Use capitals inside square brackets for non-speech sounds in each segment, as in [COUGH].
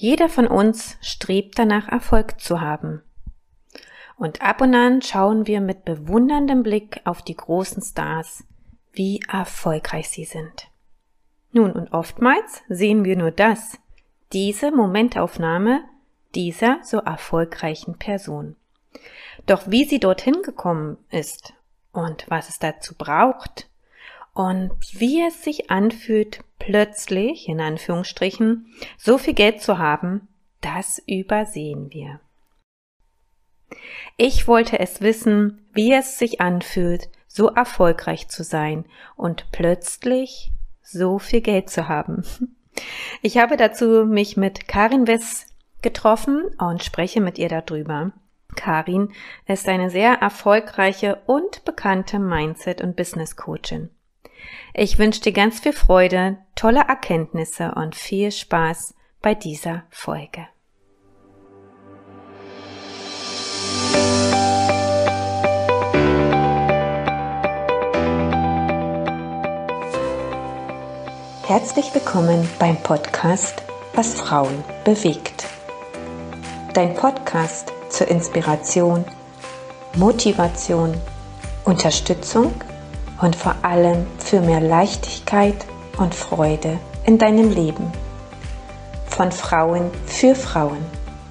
Jeder von uns strebt danach, Erfolg zu haben. Und ab und an schauen wir mit bewunderndem Blick auf die großen Stars, wie erfolgreich sie sind. Nun, und oftmals sehen wir nur das, diese Momentaufnahme dieser so erfolgreichen Person. Doch wie sie dorthin gekommen ist und was es dazu braucht und wie es sich anfühlt, plötzlich, in Anführungsstrichen, so viel Geld zu haben, das übersehen wir. Ich wollte es wissen, wie es sich anfühlt, so erfolgreich zu sein und plötzlich so viel Geld zu haben. Ich habe dazu mich mit Karin Wess getroffen und spreche mit ihr darüber. Karin ist eine sehr erfolgreiche und bekannte Mindset- und Business Coachin. Ich wünsche dir ganz viel Freude, tolle Erkenntnisse und viel Spaß bei dieser Folge. Herzlich willkommen beim Podcast Was Frauen bewegt. Dein Podcast zur Inspiration, Motivation, Unterstützung und vor allem für mehr Leichtigkeit und Freude in deinem Leben. Von Frauen für Frauen,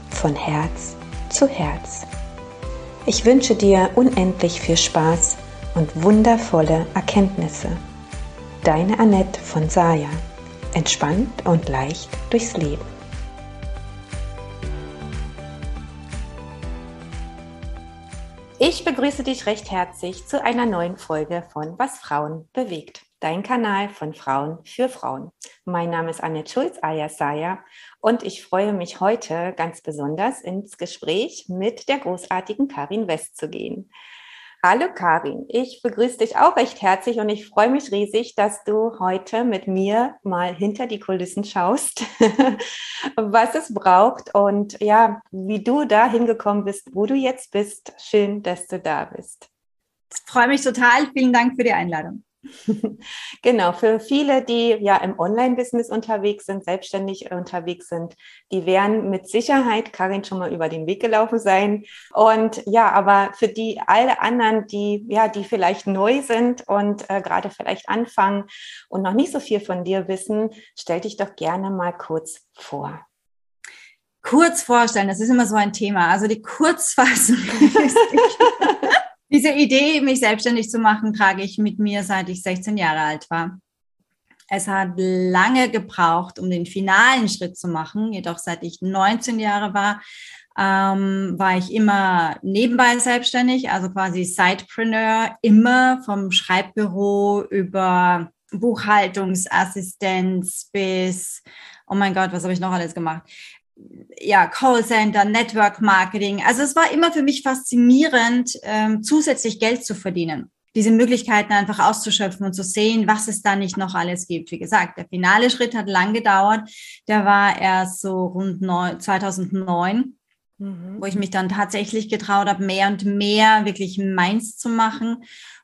von Herz zu Herz. Ich wünsche dir unendlich viel Spaß und wundervolle Erkenntnisse Deine Annette von Saya. Entspannt und leicht durchs Leben. Ich begrüße dich recht herzlich zu einer neuen Folge von Was Frauen bewegt. Dein Kanal von Frauen für Frauen. Mein Name ist Annette Schulz, alias Saya, und ich freue mich heute ganz besonders ins Gespräch mit der großartigen Karin West zu gehen. Hallo Karin, ich begrüße dich auch recht herzlich und ich freue mich riesig, dass du heute mit mir mal hinter die Kulissen schaust, [LAUGHS] was es braucht und ja, wie du da hingekommen bist, wo du jetzt bist. Schön, dass du da bist. Ich freue mich total. Vielen Dank für die Einladung. Genau, für viele, die ja im Online-Business unterwegs sind, selbstständig unterwegs sind, die werden mit Sicherheit Karin schon mal über den Weg gelaufen sein. Und ja, aber für die alle anderen, die ja, die vielleicht neu sind und äh, gerade vielleicht anfangen und noch nicht so viel von dir wissen, stell dich doch gerne mal kurz vor. Kurz vorstellen, das ist immer so ein Thema. Also die Kurzfassung [LAUGHS] Diese Idee, mich selbstständig zu machen, trage ich mit mir, seit ich 16 Jahre alt war. Es hat lange gebraucht, um den finalen Schritt zu machen. Jedoch seit ich 19 Jahre war, ähm, war ich immer nebenbei selbstständig, also quasi Sidepreneur, immer vom Schreibbüro über Buchhaltungsassistenz bis, oh mein Gott, was habe ich noch alles gemacht? Ja, Callcenter, Network Marketing. Also es war immer für mich faszinierend, ähm, zusätzlich Geld zu verdienen. Diese Möglichkeiten einfach auszuschöpfen und zu sehen, was es da nicht noch alles gibt. Wie gesagt, der finale Schritt hat lang gedauert. Der war erst so rund 2009, mhm. wo ich mich dann tatsächlich getraut habe, mehr und mehr wirklich meins zu machen.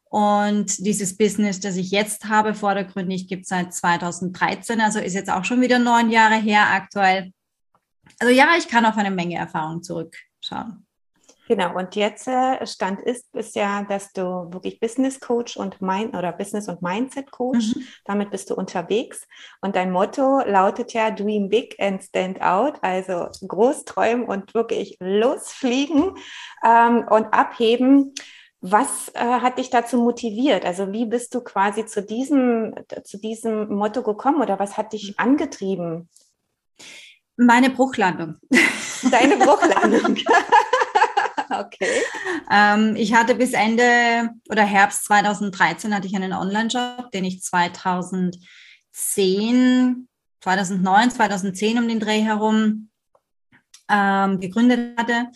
Und dieses Business, das ich jetzt habe, vordergründig gibt es seit 2013, also ist jetzt auch schon wieder neun Jahre her aktuell. Also ja, ich kann auf eine Menge Erfahrung zurückschauen. Genau, und jetzt äh, Stand ist, ist ja, dass du wirklich Business Coach und Mind oder Business und Mindset Coach, mhm. damit bist du unterwegs. Und dein Motto lautet ja Dream Big and Stand Out, also groß träumen und wirklich losfliegen ähm, und abheben. Was äh, hat dich dazu motiviert? Also wie bist du quasi zu diesem, zu diesem Motto gekommen oder was hat dich mhm. angetrieben? Meine Bruchlandung. Deine Bruchlandung. [LAUGHS] okay. Ähm, ich hatte bis Ende oder Herbst 2013 hatte ich einen Online-Job, den ich 2010, 2009, 2010 um den Dreh herum ähm, gegründet hatte.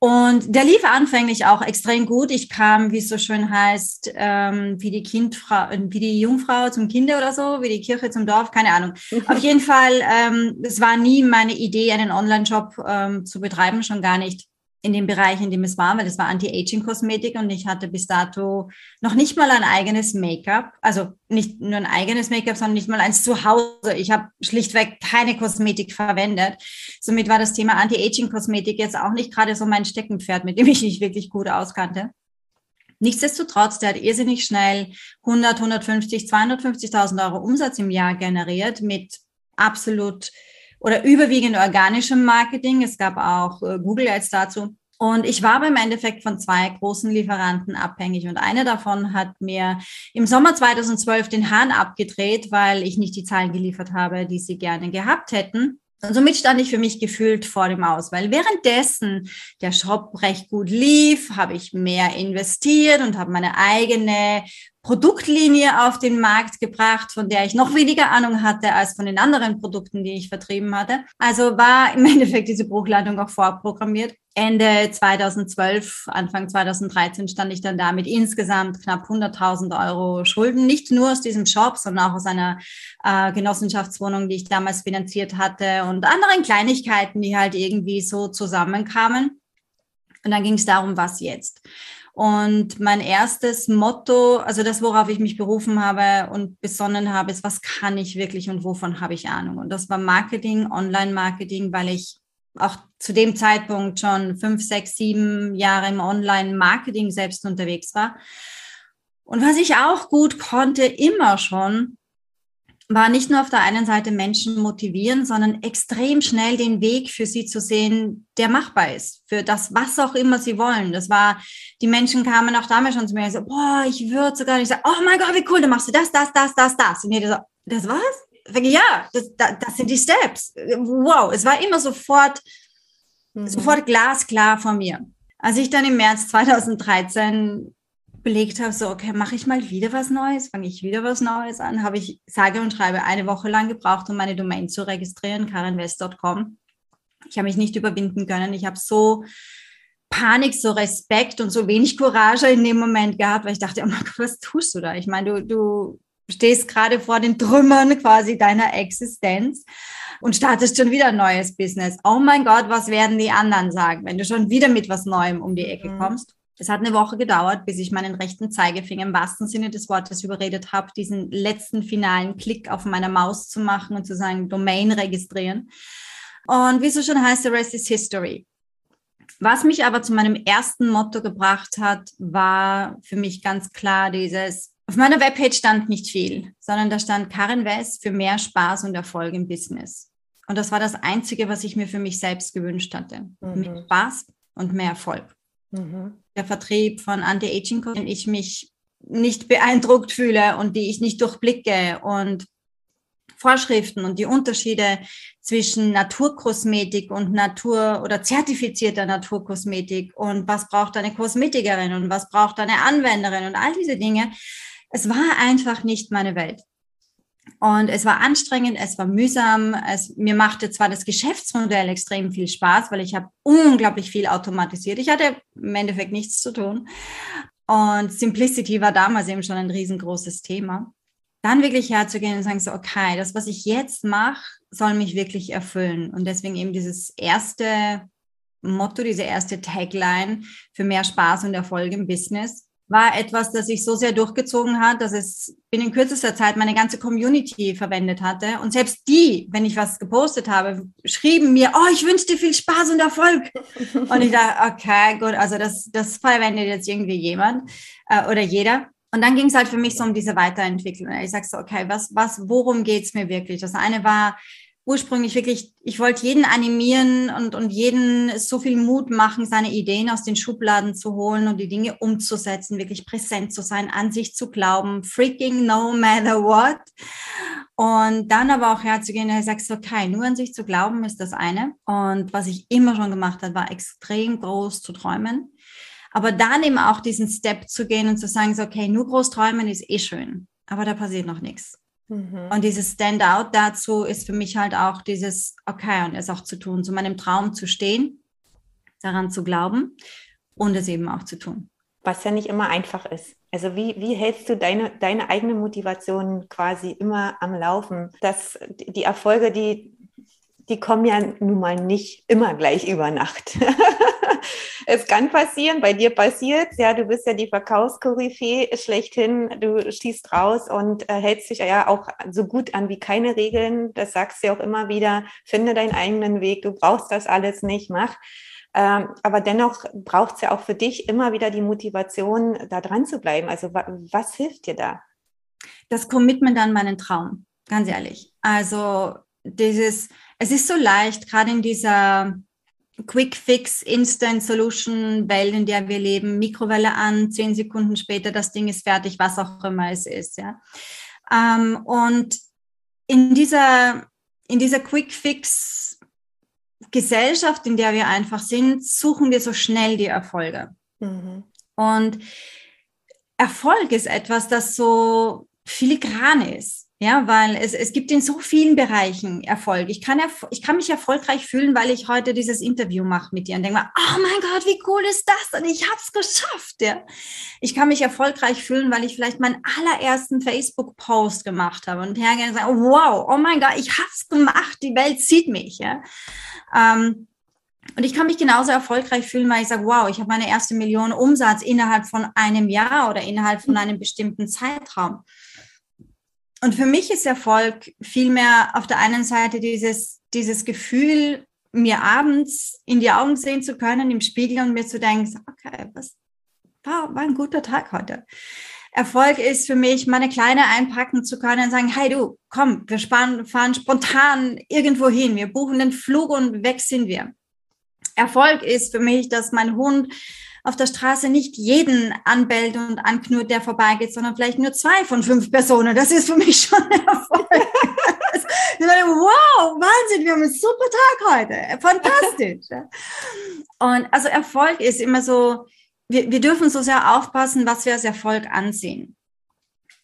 Und der lief anfänglich auch extrem gut. Ich kam, wie es so schön heißt, ähm, wie die Kindfrau, wie die Jungfrau zum Kinder oder so, wie die Kirche zum Dorf, keine Ahnung. Auf jeden Fall, ähm, es war nie meine Idee, einen Online-Shop ähm, zu betreiben, schon gar nicht in dem Bereich, in dem es war, weil es war Anti-Aging-Kosmetik und ich hatte bis dato noch nicht mal ein eigenes Make-up, also nicht nur ein eigenes Make-up, sondern nicht mal eins zu Hause. Ich habe schlichtweg keine Kosmetik verwendet. Somit war das Thema Anti-Aging-Kosmetik jetzt auch nicht gerade so mein Steckenpferd, mit dem ich mich wirklich gut auskannte. Nichtsdestotrotz, der hat irrsinnig schnell 100, 150, 250.000 Euro Umsatz im Jahr generiert mit absolut oder überwiegend organischem Marketing. Es gab auch äh, Google Ads dazu. Und ich war beim Endeffekt von zwei großen Lieferanten abhängig und einer davon hat mir im Sommer 2012 den Hahn abgedreht, weil ich nicht die Zahlen geliefert habe, die sie gerne gehabt hätten. Und somit stand ich für mich gefühlt vor dem Aus, weil währenddessen der Shop recht gut lief, habe ich mehr investiert und habe meine eigene Produktlinie auf den Markt gebracht, von der ich noch weniger Ahnung hatte als von den anderen Produkten, die ich vertrieben hatte. Also war im [LAUGHS] Endeffekt diese Bruchlandung auch vorprogrammiert. Ende 2012, Anfang 2013 stand ich dann da mit insgesamt knapp 100.000 Euro Schulden, nicht nur aus diesem Shop, sondern auch aus einer äh, Genossenschaftswohnung, die ich damals finanziert hatte und anderen Kleinigkeiten, die halt irgendwie so zusammenkamen. Und dann ging es darum, was jetzt. Und mein erstes Motto, also das, worauf ich mich berufen habe und besonnen habe, ist, was kann ich wirklich und wovon habe ich Ahnung? Und das war Marketing, Online-Marketing, weil ich auch zu dem Zeitpunkt schon fünf, sechs, sieben Jahre im Online-Marketing selbst unterwegs war. Und was ich auch gut konnte, immer schon, war nicht nur auf der einen Seite Menschen motivieren, sondern extrem schnell den Weg für sie zu sehen, der machbar ist, für das, was auch immer sie wollen. Das war, die Menschen kamen auch damals schon zu mir und so, boah, ich würde sogar nicht sagen, oh mein Gott, wie cool, du machst du das, das, das, das, das. Und jeder so, das was? Ja, das, das sind die Steps. Wow, es war immer sofort, mhm. sofort glasklar von mir. Als ich dann im März 2013 belegt habe, so, okay, mache ich mal wieder was Neues, fange ich wieder was Neues an, habe ich sage und schreibe eine Woche lang gebraucht, um meine Domain zu registrieren, karinwest.com. Ich habe mich nicht überwinden können. Ich habe so Panik, so Respekt und so wenig Courage in dem Moment gehabt, weil ich dachte, oh mein Gott, was tust du da? Ich meine, du, du stehst gerade vor den Trümmern quasi deiner Existenz und startest schon wieder ein neues Business. Oh mein Gott, was werden die anderen sagen, wenn du schon wieder mit was Neuem um die Ecke mhm. kommst? Es hat eine Woche gedauert, bis ich meinen rechten Zeigefinger im wahrsten Sinne des Wortes überredet habe, diesen letzten finalen Klick auf meiner Maus zu machen und zu sagen, Domain registrieren. Und wie so schon heißt, the rest is history. Was mich aber zu meinem ersten Motto gebracht hat, war für mich ganz klar dieses, auf meiner Webpage stand nicht viel, sondern da stand Karin West für mehr Spaß und Erfolg im Business. Und das war das Einzige, was ich mir für mich selbst gewünscht hatte. Mhm. Mehr Spaß und mehr Erfolg. Mhm. Der Vertrieb von Anti-Aging, wenn ich mich nicht beeindruckt fühle und die ich nicht durchblicke und Vorschriften und die Unterschiede zwischen Naturkosmetik und Natur oder zertifizierter Naturkosmetik und was braucht eine Kosmetikerin und was braucht eine Anwenderin und all diese Dinge. Es war einfach nicht meine Welt. Und es war anstrengend, es war mühsam. Es, mir machte zwar das Geschäftsmodell extrem viel Spaß, weil ich habe unglaublich viel automatisiert. Ich hatte im Endeffekt nichts zu tun. Und Simplicity war damals eben schon ein riesengroßes Thema. Dann wirklich herzugehen und sagen so, okay, das, was ich jetzt mache, soll mich wirklich erfüllen. Und deswegen eben dieses erste Motto, diese erste Tagline für mehr Spaß und Erfolg im Business war etwas, das sich so sehr durchgezogen hat, dass es binnen kürzester Zeit meine ganze Community verwendet hatte. Und selbst die, wenn ich was gepostet habe, schrieben mir, oh, ich wünsche dir viel Spaß und Erfolg. [LAUGHS] und ich dachte, okay, gut, also das, das verwendet jetzt irgendwie jemand äh, oder jeder. Und dann ging es halt für mich so um diese Weiterentwicklung. Ich sag so, okay, was, was, worum geht's mir wirklich? Das eine war, ursprünglich wirklich, ich wollte jeden animieren und, und jeden so viel Mut machen, seine Ideen aus den Schubladen zu holen und die Dinge umzusetzen, wirklich präsent zu sein, an sich zu glauben, freaking no matter what. Und dann aber auch herzugehen, er sagt, okay, nur an sich zu glauben ist das eine. Und was ich immer schon gemacht habe, war extrem groß zu träumen. Aber dann eben auch diesen Step zu gehen und zu sagen, so, okay, nur groß träumen ist eh schön, aber da passiert noch nichts. Mhm. Und dieses Standout dazu ist für mich halt auch dieses, okay, und es auch zu tun, zu meinem Traum zu stehen, daran zu glauben und es eben auch zu tun. Was ja nicht immer einfach ist. Also wie, wie hältst du deine, deine eigene Motivation quasi immer am Laufen, dass die Erfolge, die die kommen ja nun mal nicht immer gleich über Nacht. [LAUGHS] es kann passieren, bei dir passiert ja, du bist ja die Verkaufskoryphäe schlechthin, du schießt raus und äh, hältst dich ja auch so gut an wie keine Regeln, das sagst du ja auch immer wieder, finde deinen eigenen Weg, du brauchst das alles nicht, mach. Ähm, aber dennoch braucht es ja auch für dich immer wieder die Motivation, da dran zu bleiben. Also was hilft dir da? Das Commitment an meinen Traum, ganz ehrlich. Also dieses, es ist so leicht, gerade in dieser Quick Fix, Instant Solution Welt, in der wir leben, Mikrowelle an, zehn Sekunden später, das Ding ist fertig, was auch immer es ist, ja. Ähm, und in dieser, in dieser Quick Fix Gesellschaft, in der wir einfach sind, suchen wir so schnell die Erfolge. Mhm. Und Erfolg ist etwas, das so filigran ist. Ja, weil es, es gibt in so vielen Bereichen Erfolg. Ich kann, ich kann mich erfolgreich fühlen, weil ich heute dieses Interview mache mit dir und denke mal, oh mein Gott, wie cool ist das? Und ich habe es geschafft. Ja. Ich kann mich erfolgreich fühlen, weil ich vielleicht meinen allerersten Facebook-Post gemacht habe und hergehen und sagen, wow, oh mein Gott, ich habe es gemacht, die Welt sieht mich. Ja. Ähm, und ich kann mich genauso erfolgreich fühlen, weil ich sage, wow, ich habe meine erste Million Umsatz innerhalb von einem Jahr oder innerhalb von einem bestimmten Zeitraum und für mich ist Erfolg vielmehr auf der einen Seite dieses, dieses Gefühl, mir abends in die Augen sehen zu können im Spiegel und mir zu denken, okay, was war, war ein guter Tag heute. Erfolg ist für mich, meine Kleine einpacken zu können und sagen, hey du, komm, wir sparen, fahren spontan irgendwo hin, wir buchen den Flug und weg sind wir. Erfolg ist für mich, dass mein Hund auf der Straße nicht jeden anbellt und anknurrt, der vorbeigeht, sondern vielleicht nur zwei von fünf Personen. Das ist für mich schon ein Erfolg. wow, Wahnsinn, wir haben einen super Tag heute. Fantastisch. Und also Erfolg ist immer so, wir, wir dürfen so sehr aufpassen, was wir als Erfolg ansehen.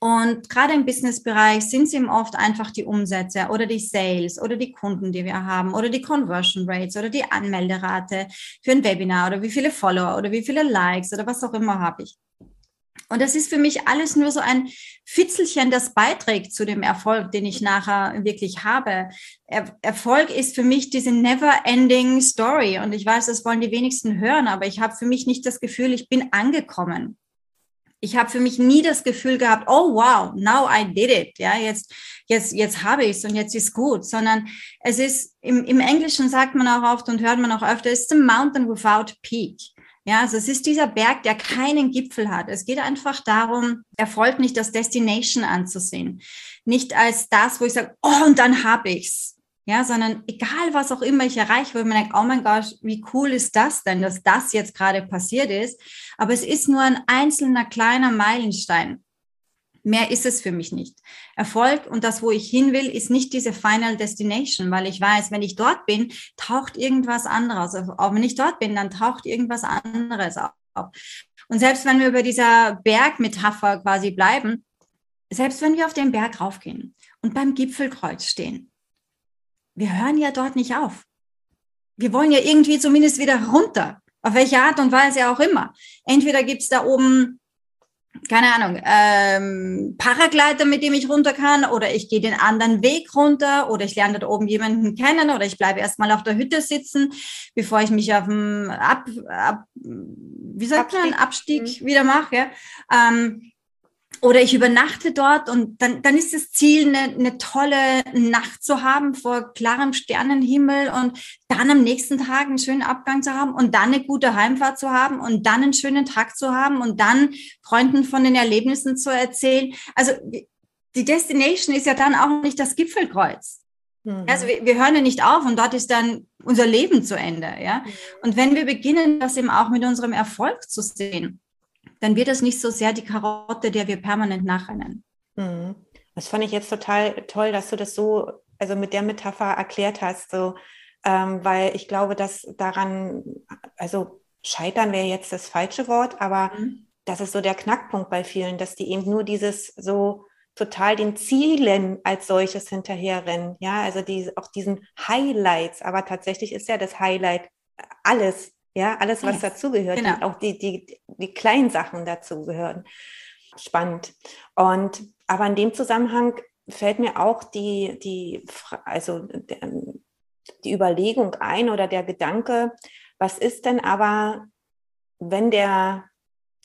Und gerade im Businessbereich sind es eben oft einfach die Umsätze oder die Sales oder die Kunden, die wir haben oder die Conversion Rates oder die Anmelderate für ein Webinar oder wie viele Follower oder wie viele Likes oder was auch immer habe ich. Und das ist für mich alles nur so ein Fitzelchen, das beiträgt zu dem Erfolg, den ich nachher wirklich habe. Er Erfolg ist für mich diese never-ending Story. Und ich weiß, das wollen die wenigsten hören, aber ich habe für mich nicht das Gefühl, ich bin angekommen ich habe für mich nie das Gefühl gehabt, oh wow, now I did it, ja, jetzt, jetzt, jetzt habe ich es und jetzt ist gut, sondern es ist, im, im Englischen sagt man auch oft und hört man auch öfter, it's the mountain without peak. Ja, also es ist dieser Berg, der keinen Gipfel hat. Es geht einfach darum, Erfolg nicht als Destination anzusehen. Nicht als das, wo ich sage, oh, und dann habe ich's ja, sondern egal was auch immer ich erreiche, wo ich mir denke, oh mein Gott, wie cool ist das denn, dass das jetzt gerade passiert ist. Aber es ist nur ein einzelner kleiner Meilenstein. Mehr ist es für mich nicht. Erfolg und das, wo ich hin will, ist nicht diese Final Destination, weil ich weiß, wenn ich dort bin, taucht irgendwas anderes auf. Auch wenn ich dort bin, dann taucht irgendwas anderes auf. Und selbst wenn wir über dieser Bergmetapher quasi bleiben, selbst wenn wir auf den Berg raufgehen und beim Gipfelkreuz stehen, wir hören ja dort nicht auf. Wir wollen ja irgendwie zumindest wieder runter. Auf welche Art und Weise auch immer. Entweder gibt's da oben, keine Ahnung, ähm, Paragleiter, mit dem ich runter kann, oder ich gehe den anderen Weg runter, oder ich lerne da oben jemanden kennen, oder ich bleibe erstmal auf der Hütte sitzen, bevor ich mich auf dem Ab, Ab wie sagt Abstieg. man, Abstieg mhm. wieder mache. Ja? Ähm, oder ich übernachte dort und dann, dann ist das Ziel, eine, eine tolle Nacht zu haben vor klarem Sternenhimmel und dann am nächsten Tag einen schönen Abgang zu haben und dann eine gute Heimfahrt zu haben und dann einen schönen Tag zu haben und dann Freunden von den Erlebnissen zu erzählen. Also die Destination ist ja dann auch nicht das Gipfelkreuz. Mhm. Also wir, wir, hören ja nicht auf und dort ist dann unser Leben zu Ende. Ja? Mhm. Und wenn wir beginnen, das eben auch mit unserem Erfolg zu sehen, dann wird es nicht so sehr die Karotte, der wir permanent nachrennen. Mhm. Das fand ich jetzt total toll, dass du das so, also mit der Metapher erklärt hast, so, ähm, weil ich glaube, dass daran, also scheitern wäre jetzt das falsche Wort, aber mhm. das ist so der Knackpunkt bei vielen, dass die eben nur dieses so total den Zielen als solches hinterherrennen, ja, also die, auch diesen Highlights, aber tatsächlich ist ja das Highlight alles, ja, alles, was yes. dazugehört, genau. auch die, die, die kleinen Sachen dazugehören. Spannend. Und aber in dem Zusammenhang fällt mir auch die, die, also die Überlegung ein oder der Gedanke, was ist denn aber, wenn der,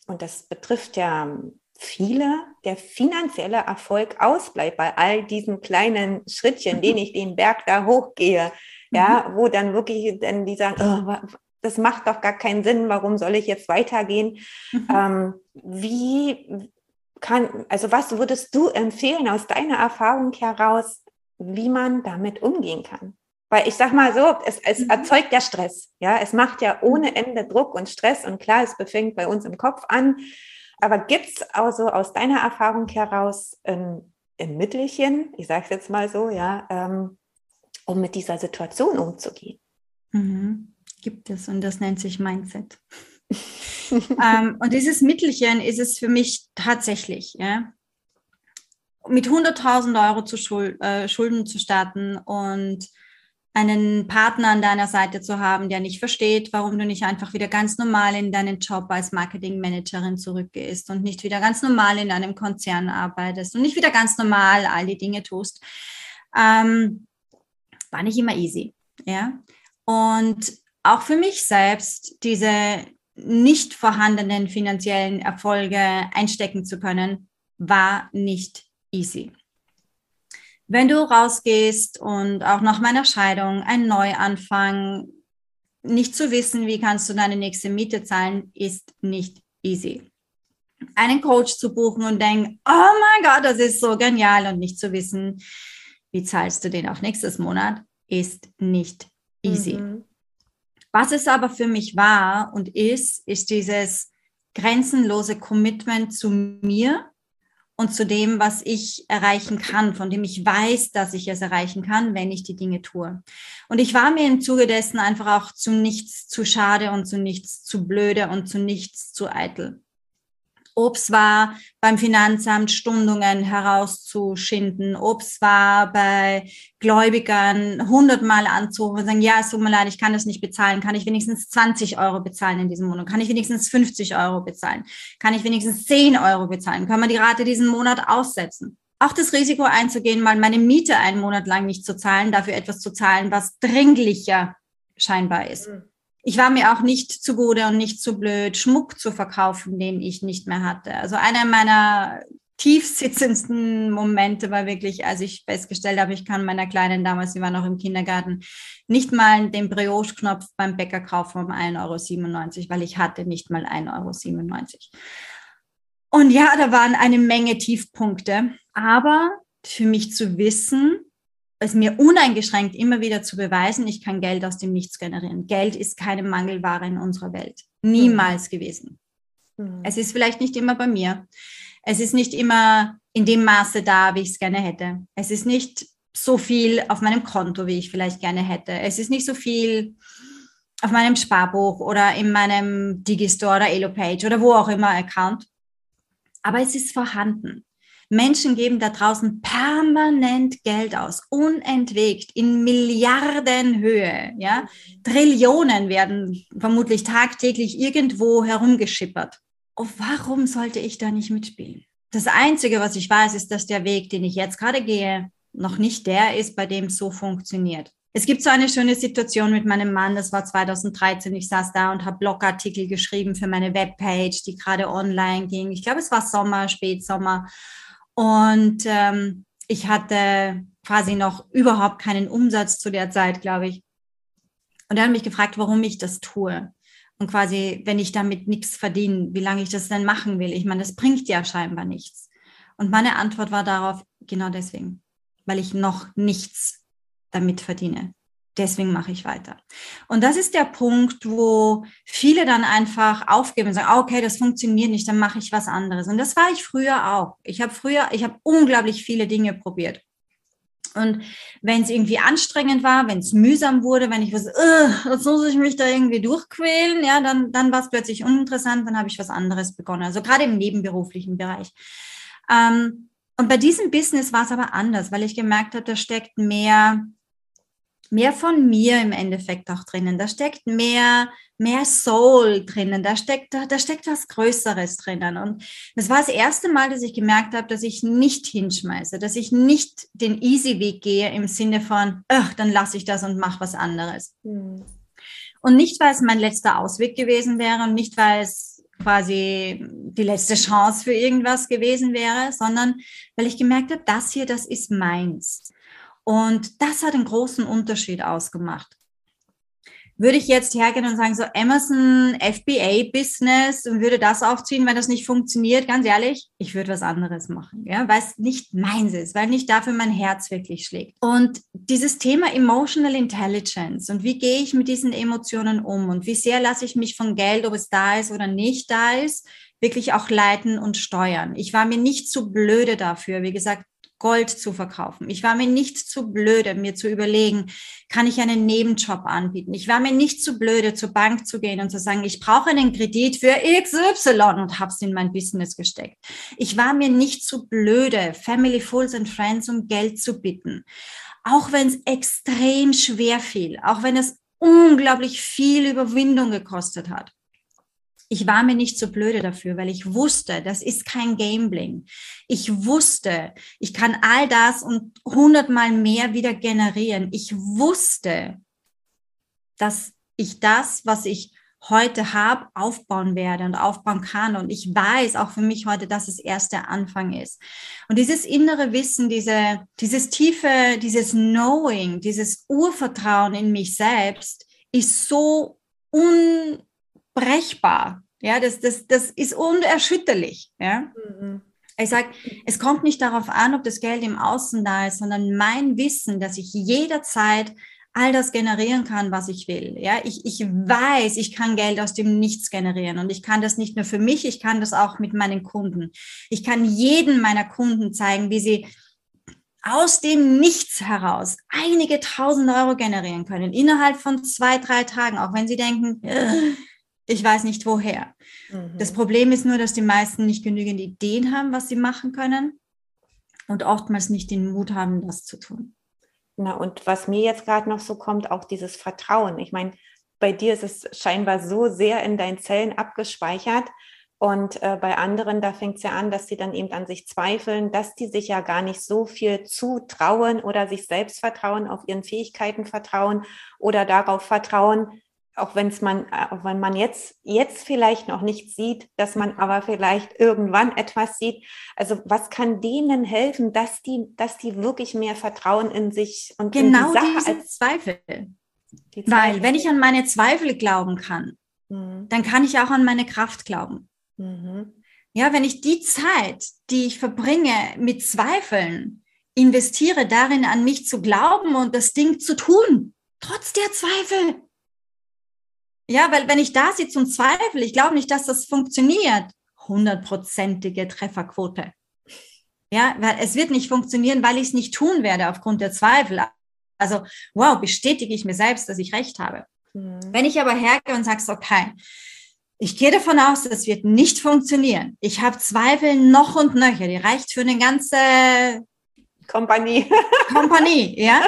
und das betrifft ja viele, der finanzielle Erfolg ausbleibt bei all diesen kleinen Schrittchen, [LAUGHS] den ich den Berg da hochgehe, ja, mhm. wo dann wirklich dann die sagen, oh, das macht doch gar keinen Sinn, warum soll ich jetzt weitergehen? Mhm. Ähm, wie kann, also was würdest du empfehlen aus deiner Erfahrung heraus, wie man damit umgehen kann? Weil ich sag mal so, es, es mhm. erzeugt ja Stress. Ja, es macht ja ohne Ende Druck und Stress und klar, es befängt bei uns im Kopf an. Aber gibt's also aus deiner Erfahrung heraus ein, ein Mittelchen, ich sage es jetzt mal so, ja, ähm, um mit dieser Situation umzugehen? Mhm. Gibt es und das nennt sich Mindset. [LAUGHS] ähm, und dieses Mittelchen ist es für mich tatsächlich, ja, mit 100.000 Euro zu Schul äh, Schulden zu starten und einen Partner an deiner Seite zu haben, der nicht versteht, warum du nicht einfach wieder ganz normal in deinen Job als Marketingmanagerin zurückgehst und nicht wieder ganz normal in einem Konzern arbeitest und nicht wieder ganz normal all die Dinge tust, ähm, war nicht immer easy. Ja? Und auch für mich selbst diese nicht vorhandenen finanziellen Erfolge einstecken zu können, war nicht easy wenn du rausgehst und auch nach meiner Scheidung ein Neuanfang, nicht zu wissen, wie kannst du deine nächste Miete zahlen, ist nicht easy. Einen Coach zu buchen und denken, oh mein Gott, das ist so genial und nicht zu wissen, wie zahlst du den auch nächstes Monat, ist nicht easy. Mhm. Was es aber für mich war und ist, ist dieses grenzenlose Commitment zu mir und zu dem, was ich erreichen kann, von dem ich weiß, dass ich es erreichen kann, wenn ich die Dinge tue. Und ich war mir im Zuge dessen einfach auch zu nichts zu schade und zu nichts zu blöde und zu nichts zu eitel ob es war beim Finanzamt Stundungen herauszuschinden, ob es war bei Gläubigern hundertmal anzurufen und sagen, ja, es tut mir leid, ich kann das nicht bezahlen, kann ich wenigstens 20 Euro bezahlen in diesem Monat, kann ich wenigstens 50 Euro bezahlen, kann ich wenigstens 10 Euro bezahlen, kann man die Rate diesen Monat aussetzen. Auch das Risiko einzugehen, mal meine Miete einen Monat lang nicht zu zahlen, dafür etwas zu zahlen, was dringlicher scheinbar ist. Mhm ich war mir auch nicht zu gute und nicht zu blöd, Schmuck zu verkaufen, den ich nicht mehr hatte. Also einer meiner tiefsitzendsten Momente war wirklich, als ich festgestellt habe, ich kann meiner Kleinen damals, sie war noch im Kindergarten, nicht mal den Brioche-Knopf beim Bäcker kaufen um 1,97 Euro, weil ich hatte nicht mal 1,97 Euro. Und ja, da waren eine Menge Tiefpunkte. Aber für mich zu wissen, es mir uneingeschränkt immer wieder zu beweisen, ich kann Geld aus dem Nichts generieren. Geld ist keine Mangelware in unserer Welt. Niemals mhm. gewesen. Mhm. Es ist vielleicht nicht immer bei mir. Es ist nicht immer in dem Maße da, wie ich es gerne hätte. Es ist nicht so viel auf meinem Konto, wie ich vielleicht gerne hätte. Es ist nicht so viel auf meinem Sparbuch oder in meinem Digistore oder Elopage oder wo auch immer Account. Aber es ist vorhanden. Menschen geben da draußen permanent Geld aus, unentwegt, in Milliardenhöhe. Ja? Trillionen werden vermutlich tagtäglich irgendwo herumgeschippert. Oh, warum sollte ich da nicht mitspielen? Das Einzige, was ich weiß, ist, dass der Weg, den ich jetzt gerade gehe, noch nicht der ist, bei dem es so funktioniert. Es gibt so eine schöne Situation mit meinem Mann, das war 2013. Ich saß da und habe Blogartikel geschrieben für meine Webpage, die gerade online ging. Ich glaube, es war Sommer, Spätsommer. Und ähm, ich hatte quasi noch überhaupt keinen Umsatz zu der Zeit, glaube ich. Und er hat mich gefragt, warum ich das tue. Und quasi, wenn ich damit nichts verdiene, wie lange ich das denn machen will. Ich meine, das bringt ja scheinbar nichts. Und meine Antwort war darauf, genau deswegen, weil ich noch nichts damit verdiene deswegen mache ich weiter. Und das ist der Punkt, wo viele dann einfach aufgeben und sagen, ah, okay, das funktioniert nicht, dann mache ich was anderes. Und das war ich früher auch. Ich habe früher, ich habe unglaublich viele Dinge probiert. Und wenn es irgendwie anstrengend war, wenn es mühsam wurde, wenn ich was, jetzt muss ich mich da irgendwie durchquälen, ja, dann, dann war es plötzlich uninteressant, dann habe ich was anderes begonnen. Also gerade im nebenberuflichen Bereich. Ähm, und bei diesem Business war es aber anders, weil ich gemerkt habe, da steckt mehr mehr von mir im Endeffekt auch drinnen. Da steckt mehr, mehr Soul drinnen. Da steckt, da, da steckt was Größeres drinnen. Und das war das erste Mal, dass ich gemerkt habe, dass ich nicht hinschmeiße, dass ich nicht den easy Weg gehe im Sinne von, ach, dann lasse ich das und mache was anderes. Mhm. Und nicht, weil es mein letzter Ausweg gewesen wäre und nicht, weil es quasi die letzte Chance für irgendwas gewesen wäre, sondern weil ich gemerkt habe, das hier, das ist meins. Und das hat einen großen Unterschied ausgemacht. Würde ich jetzt hergehen und sagen, so Amazon FBA Business und würde das aufziehen, wenn das nicht funktioniert, ganz ehrlich, ich würde was anderes machen, ja, weil es nicht meins ist, weil nicht dafür mein Herz wirklich schlägt. Und dieses Thema Emotional Intelligence und wie gehe ich mit diesen Emotionen um und wie sehr lasse ich mich von Geld, ob es da ist oder nicht da ist, wirklich auch leiten und steuern. Ich war mir nicht zu blöde dafür, wie gesagt, Gold zu verkaufen. Ich war mir nicht zu blöde, mir zu überlegen, kann ich einen Nebenjob anbieten. Ich war mir nicht zu blöde, zur Bank zu gehen und zu sagen, ich brauche einen Kredit für XY und habe es in mein Business gesteckt. Ich war mir nicht zu blöde, Family, Fools and Friends um Geld zu bitten. Auch wenn es extrem schwer fiel, auch wenn es unglaublich viel Überwindung gekostet hat ich war mir nicht so blöde dafür, weil ich wusste, das ist kein Gambling. Ich wusste, ich kann all das und hundertmal mehr wieder generieren. Ich wusste, dass ich das, was ich heute habe, aufbauen werde und aufbauen kann. Und ich weiß auch für mich heute, dass es erst der Anfang ist. Und dieses innere Wissen, diese, dieses tiefe, dieses Knowing, dieses Urvertrauen in mich selbst ist so un unbrechbar. Ja, das, das, das ist unerschütterlich. Ja. Mhm. Ich sage, es kommt nicht darauf an, ob das Geld im Außen da ist, sondern mein Wissen, dass ich jederzeit all das generieren kann, was ich will. Ja, ich, ich weiß, ich kann Geld aus dem Nichts generieren und ich kann das nicht nur für mich, ich kann das auch mit meinen Kunden. Ich kann jeden meiner Kunden zeigen, wie sie aus dem Nichts heraus einige tausend Euro generieren können innerhalb von zwei, drei Tagen, auch wenn sie denken, ich weiß nicht woher. Mhm. Das Problem ist nur, dass die meisten nicht genügend Ideen haben, was sie machen können und oftmals nicht den Mut haben, das zu tun. Na, und was mir jetzt gerade noch so kommt, auch dieses Vertrauen. Ich meine, bei dir ist es scheinbar so sehr in deinen Zellen abgespeichert. Und äh, bei anderen, da fängt es ja an, dass sie dann eben an sich zweifeln, dass die sich ja gar nicht so viel zutrauen oder sich selbst vertrauen, auf ihren Fähigkeiten vertrauen oder darauf vertrauen, auch wenn es man, äh, auch wenn man jetzt, jetzt vielleicht noch nicht sieht, dass man aber vielleicht irgendwann etwas sieht. Also was kann denen helfen, dass die, dass die wirklich mehr Vertrauen in sich und genau in die Sache diese als Zweifel. Die Zweifel. Weil wenn ich an meine Zweifel glauben kann, mhm. dann kann ich auch an meine Kraft glauben. Mhm. Ja, wenn ich die Zeit, die ich verbringe mit Zweifeln, investiere darin, an mich zu glauben und das Ding zu tun, trotz der Zweifel, ja, weil wenn ich da sitze und zweifle, ich glaube nicht, dass das funktioniert. Hundertprozentige Trefferquote. Ja, weil es wird nicht funktionieren, weil ich es nicht tun werde aufgrund der Zweifel. Also, wow, bestätige ich mir selbst, dass ich recht habe. Mhm. Wenn ich aber hergehe und sage, okay, ich gehe davon aus, das wird nicht funktionieren. Ich habe Zweifel noch und nöcher. Die reicht für eine ganze Kompanie. [LAUGHS] Kompanie, ja.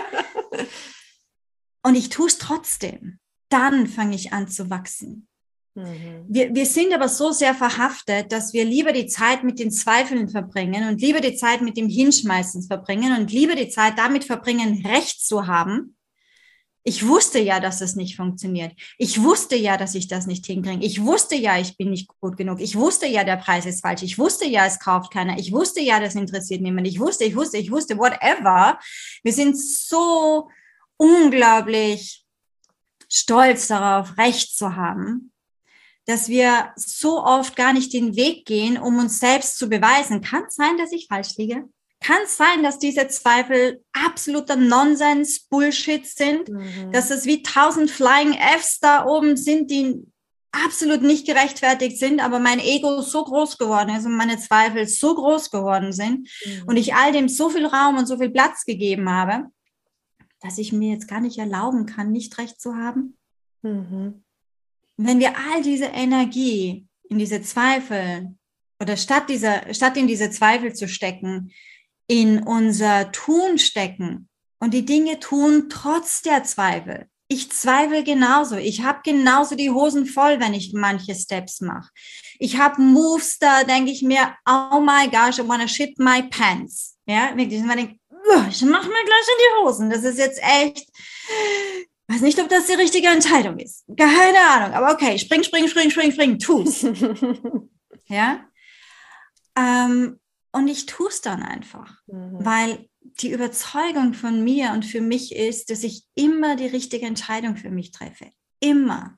Und ich tue es trotzdem dann fange ich an zu wachsen. Mhm. Wir, wir sind aber so sehr verhaftet, dass wir lieber die Zeit mit den Zweifeln verbringen und lieber die Zeit mit dem Hinschmeißen verbringen und lieber die Zeit damit verbringen, Recht zu haben. Ich wusste ja, dass es nicht funktioniert. Ich wusste ja, dass ich das nicht hinkriege. Ich wusste ja, ich bin nicht gut genug. Ich wusste ja, der Preis ist falsch. Ich wusste ja, es kauft keiner. Ich wusste ja, das interessiert niemand. Ich wusste, ich wusste, ich wusste, whatever. Wir sind so unglaublich stolz darauf, Recht zu haben, dass wir so oft gar nicht den Weg gehen, um uns selbst zu beweisen. Kann es sein, dass ich falsch liege? Kann es sein, dass diese Zweifel absoluter Nonsens, Bullshit sind? Mhm. Dass es wie tausend Flying Fs da oben sind, die absolut nicht gerechtfertigt sind, aber mein Ego so groß geworden ist und meine Zweifel so groß geworden sind mhm. und ich all dem so viel Raum und so viel Platz gegeben habe, dass ich mir jetzt gar nicht erlauben kann, nicht recht zu haben? Mhm. Wenn wir all diese Energie in diese Zweifel oder statt dieser, statt in diese Zweifel zu stecken, in unser Tun stecken und die Dinge tun trotz der Zweifel. Ich zweifle genauso. Ich habe genauso die Hosen voll, wenn ich manche Steps mache. Ich habe Moves, da denke ich mir, oh my gosh, I wanna shit my pants. Ja, wirklich, man denkt, ich mache mir gleich in die Hosen. Das ist jetzt echt, weiß nicht, ob das die richtige Entscheidung ist. Keine Ahnung, aber okay, spring, spring, spring, spring, spring, tu's. [LAUGHS] ja. Ähm, und ich tue es dann einfach, mhm. weil die Überzeugung von mir und für mich ist, dass ich immer die richtige Entscheidung für mich treffe. Immer.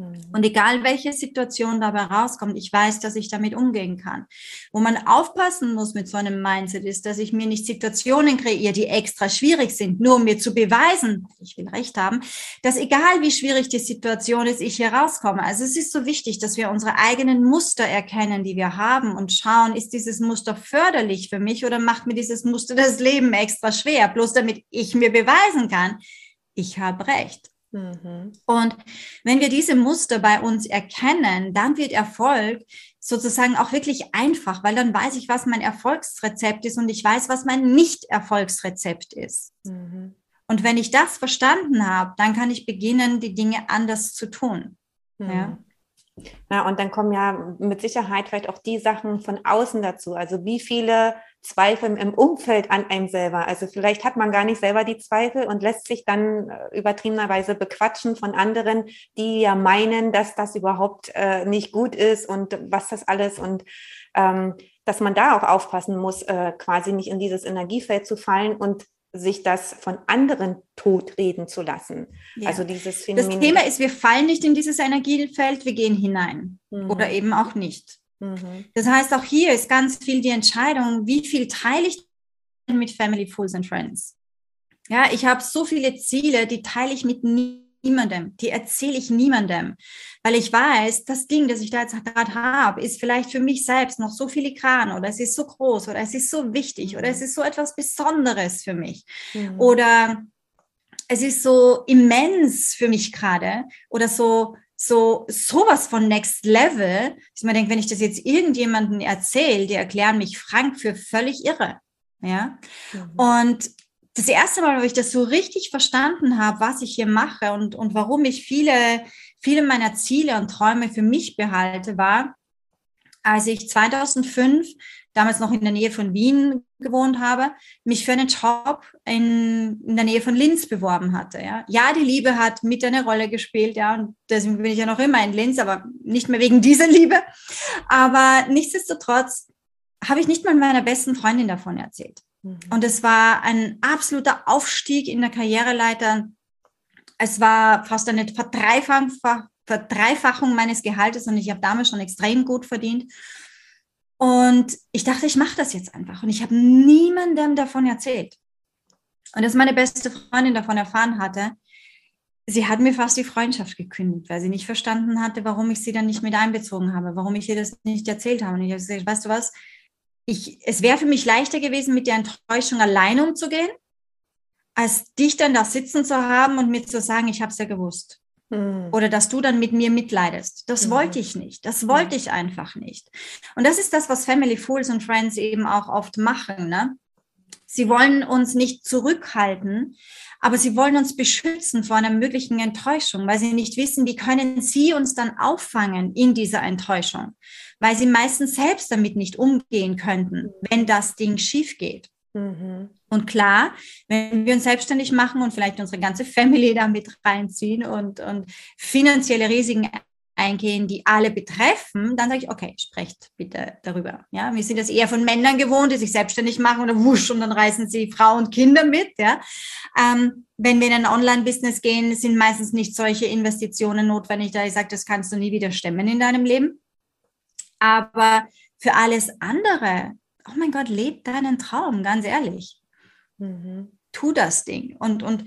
Mhm. Und egal welche Situation dabei rauskommt, ich weiß, dass ich damit umgehen kann. Wo man aufpassen muss mit so einem Mindset ist, dass ich mir nicht Situationen kreiere, die extra schwierig sind, nur um mir zu beweisen, ich will recht haben, dass egal wie schwierig die Situation ist, ich hier rauskomme. Also es ist so wichtig, dass wir unsere eigenen Muster erkennen, die wir haben und schauen, ist dieses Muster förderlich für mich oder macht mir dieses Muster das Leben extra schwer, bloß damit ich mir beweisen kann, ich habe recht. Mhm. Und wenn wir diese Muster bei uns erkennen, dann wird Erfolg sozusagen auch wirklich einfach, weil dann weiß ich, was mein Erfolgsrezept ist und ich weiß, was mein Nicht-Erfolgsrezept ist. Mhm. Und wenn ich das verstanden habe, dann kann ich beginnen, die Dinge anders zu tun. Mhm. Ja. Ja, und dann kommen ja mit Sicherheit vielleicht auch die Sachen von außen dazu. Also wie viele Zweifel im Umfeld an einem selber. Also vielleicht hat man gar nicht selber die Zweifel und lässt sich dann äh, übertriebenerweise bequatschen von anderen, die ja meinen, dass das überhaupt äh, nicht gut ist und was das alles und ähm, dass man da auch aufpassen muss, äh, quasi nicht in dieses Energiefeld zu fallen und sich das von anderen totreden zu lassen. Ja. Also dieses Phänomen. Das Thema ist, wir fallen nicht in dieses Energiefeld, wir gehen hinein mhm. oder eben auch nicht. Mhm. Das heißt, auch hier ist ganz viel die Entscheidung, wie viel teile ich mit Family, Fools and Friends. Ja, ich habe so viele Ziele, die teile ich mit niemandem, die erzähle ich niemandem, weil ich weiß, das Ding, das ich da jetzt gerade habe, ist vielleicht für mich selbst noch so filigran oder es ist so groß oder es ist so wichtig oder es ist so etwas Besonderes für mich mhm. oder es ist so immens für mich gerade oder so so sowas von Next Level, dass man denkt, wenn ich das jetzt irgendjemandem erzähle, die erklären mich Frank für völlig irre. Ja. Mhm. Und das erste Mal, wo ich das so richtig verstanden habe, was ich hier mache und, und warum ich viele, viele meiner Ziele und Träume für mich behalte, war, als ich 2005 damals noch in der Nähe von Wien gewohnt habe, mich für einen Job in, in der Nähe von Linz beworben hatte. Ja. ja, die Liebe hat mit eine Rolle gespielt, ja, und deswegen bin ich ja noch immer in Linz, aber nicht mehr wegen dieser Liebe. Aber nichtsdestotrotz habe ich nicht mal meiner besten Freundin davon erzählt. Mhm. Und es war ein absoluter Aufstieg in der Karriereleiter. Es war fast eine Verdreifachung, Verdreifachung meines Gehaltes und ich habe damals schon extrem gut verdient. Und ich dachte, ich mache das jetzt einfach. Und ich habe niemandem davon erzählt. Und als meine beste Freundin davon erfahren hatte, sie hat mir fast die Freundschaft gekündigt, weil sie nicht verstanden hatte, warum ich sie dann nicht mit einbezogen habe, warum ich ihr das nicht erzählt habe. Und ich habe gesagt, weißt du was, ich, es wäre für mich leichter gewesen, mit der Enttäuschung allein umzugehen, als dich dann da sitzen zu haben und mir zu sagen, ich habe es ja gewusst. Mhm. Oder dass du dann mit mir mitleidest. Das mhm. wollte ich nicht. Das wollte ich einfach nicht. Und das ist das, was Family Fools und Friends eben auch oft machen. Ne? Sie wollen uns nicht zurückhalten, aber sie wollen uns beschützen vor einer möglichen Enttäuschung, weil sie nicht wissen, wie können sie uns dann auffangen in dieser Enttäuschung, weil sie meistens selbst damit nicht umgehen könnten, wenn das Ding schief geht. Mhm. Und klar, wenn wir uns selbstständig machen und vielleicht unsere ganze Family [LAUGHS] da mit reinziehen und, und finanzielle Risiken eingehen, die alle betreffen, dann sage ich, okay, sprecht bitte darüber. Ja, wir sind das eher von Männern gewohnt, die sich selbstständig machen oder wusch und dann reißen sie Frau und Kinder mit. Ja, ähm, wenn wir in ein Online-Business gehen, sind meistens nicht solche Investitionen notwendig, da ich sage, das kannst du nie wieder stemmen in deinem Leben. Aber für alles andere, oh mein Gott, leb deinen Traum, ganz ehrlich. Mhm. Tu das Ding. Und, und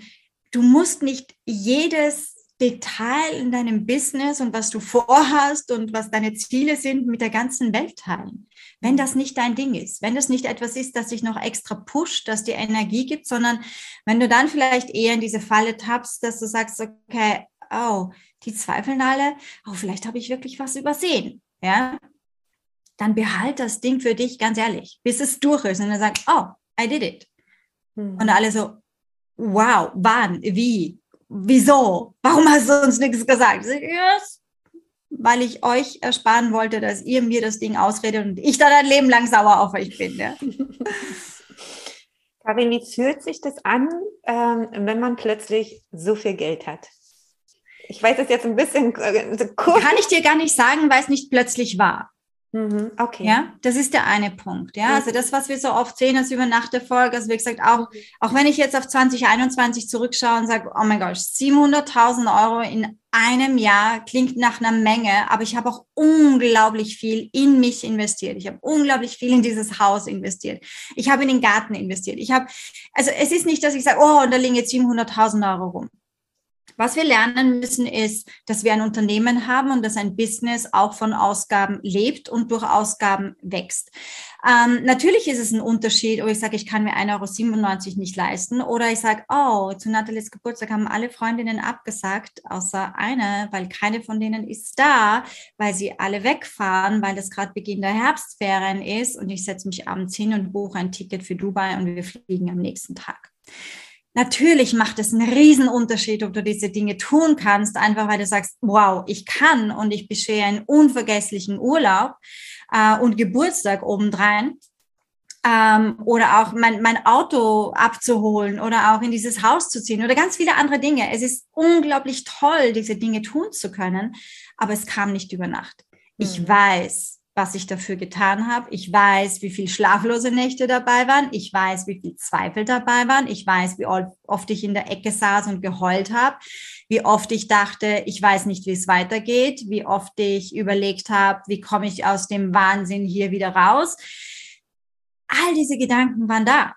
du musst nicht jedes Detail in deinem Business und was du vorhast und was deine Ziele sind mit der ganzen Welt teilen. Wenn das nicht dein Ding ist, wenn das nicht etwas ist, das dich noch extra pusht, das dir Energie gibt, sondern wenn du dann vielleicht eher in diese Falle tappst, dass du sagst, okay, oh, die zweifeln alle, oh, vielleicht habe ich wirklich was übersehen, ja, dann behalt das Ding für dich ganz ehrlich, bis es durch ist und dann sagst, oh, I did it. Mhm. Und alle so, wow, wann, wie, wieso, warum hast du uns nichts gesagt? Yes, weil ich euch ersparen wollte, dass ihr mir das Ding ausredet und ich dann ein Leben lang sauer auf euch bin. Ja. [LAUGHS] Karin, wie fühlt sich das an, ähm, wenn man plötzlich so viel Geld hat? Ich weiß es jetzt ein bisschen äh, kurz. Kann ich dir gar nicht sagen, weil es nicht plötzlich war. Mhm, okay. Ja, das ist der eine Punkt. Ja, also das, was wir so oft sehen, ist über Nacht Erfolg. Also wie gesagt, auch, auch wenn ich jetzt auf 2021 zurückschaue und sage, oh mein Gott, 700.000 Euro in einem Jahr klingt nach einer Menge, aber ich habe auch unglaublich viel in mich investiert. Ich habe unglaublich viel in dieses Haus investiert. Ich habe in den Garten investiert. Ich habe, also es ist nicht, dass ich sage, oh, und da liegen jetzt 700.000 Euro rum. Was wir lernen müssen, ist, dass wir ein Unternehmen haben und dass ein Business auch von Ausgaben lebt und durch Ausgaben wächst. Ähm, natürlich ist es ein Unterschied, ob ich sage, ich kann mir 1,97 Euro nicht leisten oder ich sage, oh, zu Nathalies Geburtstag haben alle Freundinnen abgesagt, außer eine, weil keine von denen ist da, weil sie alle wegfahren, weil das gerade Beginn der Herbstferien ist und ich setze mich abends hin und buche ein Ticket für Dubai und wir fliegen am nächsten Tag. Natürlich macht es einen riesen Unterschied, ob du diese Dinge tun kannst, einfach weil du sagst, wow, ich kann und ich beschere einen unvergesslichen Urlaub äh, und Geburtstag obendrein. Ähm, oder auch mein, mein Auto abzuholen oder auch in dieses Haus zu ziehen oder ganz viele andere Dinge. Es ist unglaublich toll, diese Dinge tun zu können, aber es kam nicht über Nacht. Ich mhm. weiß, was ich dafür getan habe. Ich weiß, wie viel schlaflose Nächte dabei waren. Ich weiß, wie viel Zweifel dabei waren. Ich weiß, wie oft ich in der Ecke saß und geheult habe. Wie oft ich dachte, ich weiß nicht, wie es weitergeht. Wie oft ich überlegt habe, wie komme ich aus dem Wahnsinn hier wieder raus. All diese Gedanken waren da.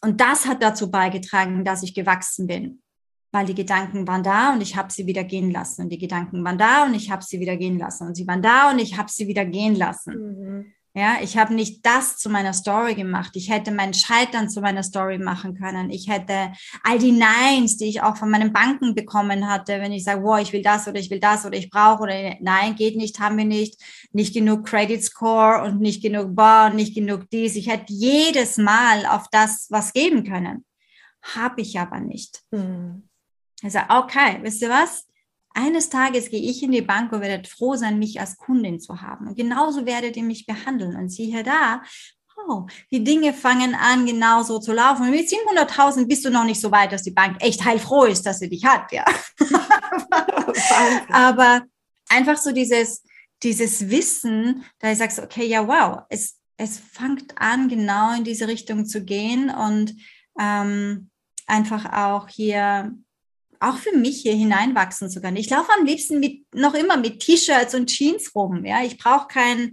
Und das hat dazu beigetragen, dass ich gewachsen bin weil die Gedanken waren da und ich habe sie wieder gehen lassen. Und die Gedanken waren da und ich habe sie wieder gehen lassen. Und sie waren da und ich habe sie wieder gehen lassen. Mhm. Ja, ich habe nicht das zu meiner Story gemacht. Ich hätte mein Scheitern zu meiner Story machen können. Ich hätte all die Neins, die ich auch von meinen Banken bekommen hatte, wenn ich sage, wow, ich will das oder ich will das oder ich brauche oder nein, geht nicht, haben wir nicht, nicht genug Credit Score und nicht genug Bar, nicht genug dies. Ich hätte jedes Mal auf das was geben können. Habe ich aber nicht. Mhm. Ich sage, okay, wisst ihr was? Eines Tages gehe ich in die Bank und werdet froh sein, mich als Kundin zu haben. Und genauso werdet ihr mich behandeln. Und siehe da, oh, die Dinge fangen an, genauso zu laufen. Und mit 700.000 bist du noch nicht so weit, dass die Bank echt heilfroh ist, dass sie dich hat, ja. [LAUGHS] Aber einfach so dieses, dieses Wissen, da ich sagst, okay, ja, wow, es, es fängt an, genau in diese Richtung zu gehen und ähm, einfach auch hier auch für mich hier hineinwachsen zu können. Ich laufe am liebsten mit, noch immer mit T-Shirts und Jeans rum. Ja, ich brauche kein,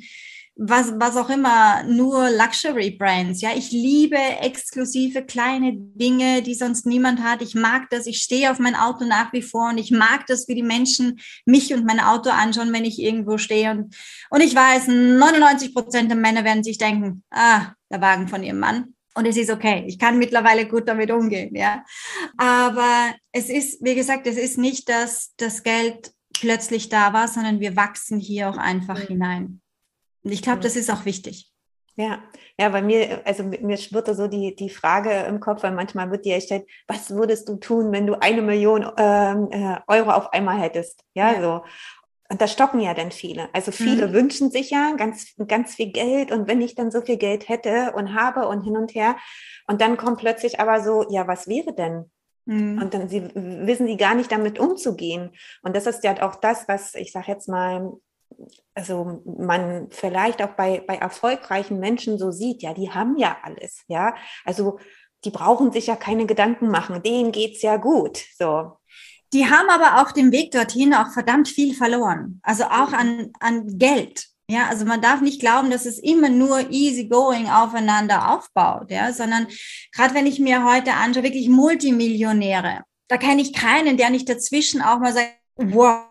was, was auch immer, nur Luxury Brands. Ja, ich liebe exklusive kleine Dinge, die sonst niemand hat. Ich mag das. Ich stehe auf mein Auto nach wie vor und ich mag das, wie die Menschen mich und mein Auto anschauen, wenn ich irgendwo stehe. Und, und ich weiß, 99 Prozent der Männer werden sich denken, ah, der Wagen von ihrem Mann. Und es ist okay. Ich kann mittlerweile gut damit umgehen, ja. Aber es ist, wie gesagt, es ist nicht, dass das Geld plötzlich da war, sondern wir wachsen hier auch einfach mhm. hinein. Und ich glaube, das ist auch wichtig. Ja, ja, bei mir, also mir schwirrte so die, die Frage im Kopf, weil manchmal wird dir gestellt, was würdest du tun, wenn du eine Million ähm, äh, Euro auf einmal hättest? Ja, ja, so. Und da stocken ja dann viele. Also viele mhm. wünschen sich ja ganz, ganz viel Geld und wenn ich dann so viel Geld hätte und habe und hin und her. Und dann kommt plötzlich aber so, ja, was wäre denn? Mhm. Und dann sie, wissen sie gar nicht damit umzugehen. Und das ist ja auch das, was ich sage jetzt mal, also man vielleicht auch bei, bei erfolgreichen Menschen so sieht, ja, die haben ja alles, ja. Also die brauchen sich ja keine Gedanken machen, denen geht's ja gut. So. Die haben aber auch den Weg dorthin auch verdammt viel verloren. Also auch an, an Geld. Ja, also man darf nicht glauben, dass es immer nur easy going aufeinander aufbaut, ja, sondern gerade wenn ich mir heute anschaue, wirklich Multimillionäre, da kenne ich keinen, der nicht dazwischen auch mal sagt, wow,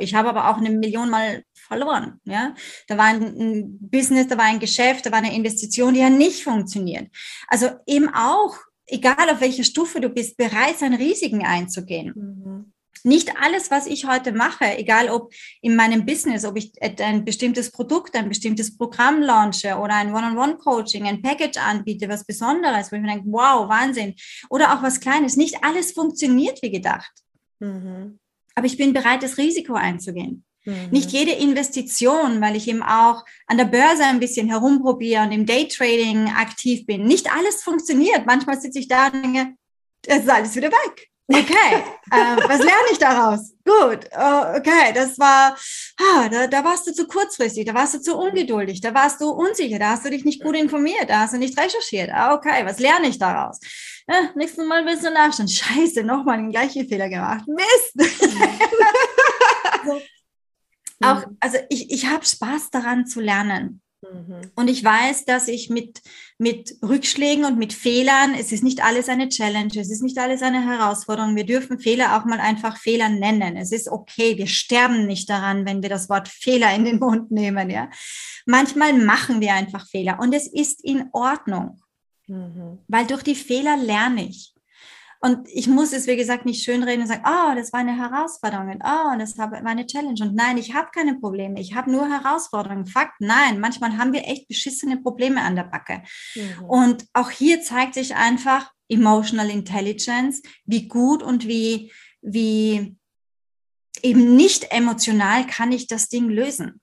ich habe aber auch eine Million mal verloren, ja. Da war ein, ein Business, da war ein Geschäft, da war eine Investition, die ja nicht funktioniert. Also eben auch egal auf welcher Stufe du bist, bereit sein, Risiken einzugehen. Mhm. Nicht alles, was ich heute mache, egal ob in meinem Business, ob ich ein bestimmtes Produkt, ein bestimmtes Programm launche oder ein One-on-One-Coaching, ein Package anbiete, was Besonderes, wo ich mir denke, wow, Wahnsinn, oder auch was Kleines, nicht alles funktioniert wie gedacht. Mhm. Aber ich bin bereit, das Risiko einzugehen. Mhm. Nicht jede Investition, weil ich eben auch an der Börse ein bisschen herumprobiere und im Daytrading aktiv bin. Nicht alles funktioniert. Manchmal sitze ich da und denke, es ist alles wieder weg. Okay, äh, was lerne ich daraus? Gut, uh, okay, das war, ah, da, da warst du zu kurzfristig, da warst du zu ungeduldig, da warst du unsicher, da hast du dich nicht gut informiert, da hast du nicht recherchiert. Ah, okay, was lerne ich daraus? Ja, nächstes Mal willst du nachschauen. Scheiße, nochmal den gleichen Fehler gemacht. Mist! [LAUGHS] Auch, also ich, ich habe Spaß daran zu lernen. Mhm. Und ich weiß, dass ich mit, mit Rückschlägen und mit Fehlern, es ist nicht alles eine Challenge, es ist nicht alles eine Herausforderung. Wir dürfen Fehler auch mal einfach Fehler nennen. Es ist okay, wir sterben nicht daran, wenn wir das Wort Fehler in den Mund nehmen. Ja? Manchmal machen wir einfach Fehler und es ist in Ordnung, mhm. weil durch die Fehler lerne ich. Und ich muss es, wie gesagt, nicht schönreden und sagen, oh, das war eine Herausforderung und oh, das war eine Challenge. Und nein, ich habe keine Probleme, ich habe nur Herausforderungen. Fakt, nein, manchmal haben wir echt beschissene Probleme an der Backe. Mhm. Und auch hier zeigt sich einfach Emotional Intelligence, wie gut und wie, wie eben nicht emotional kann ich das Ding lösen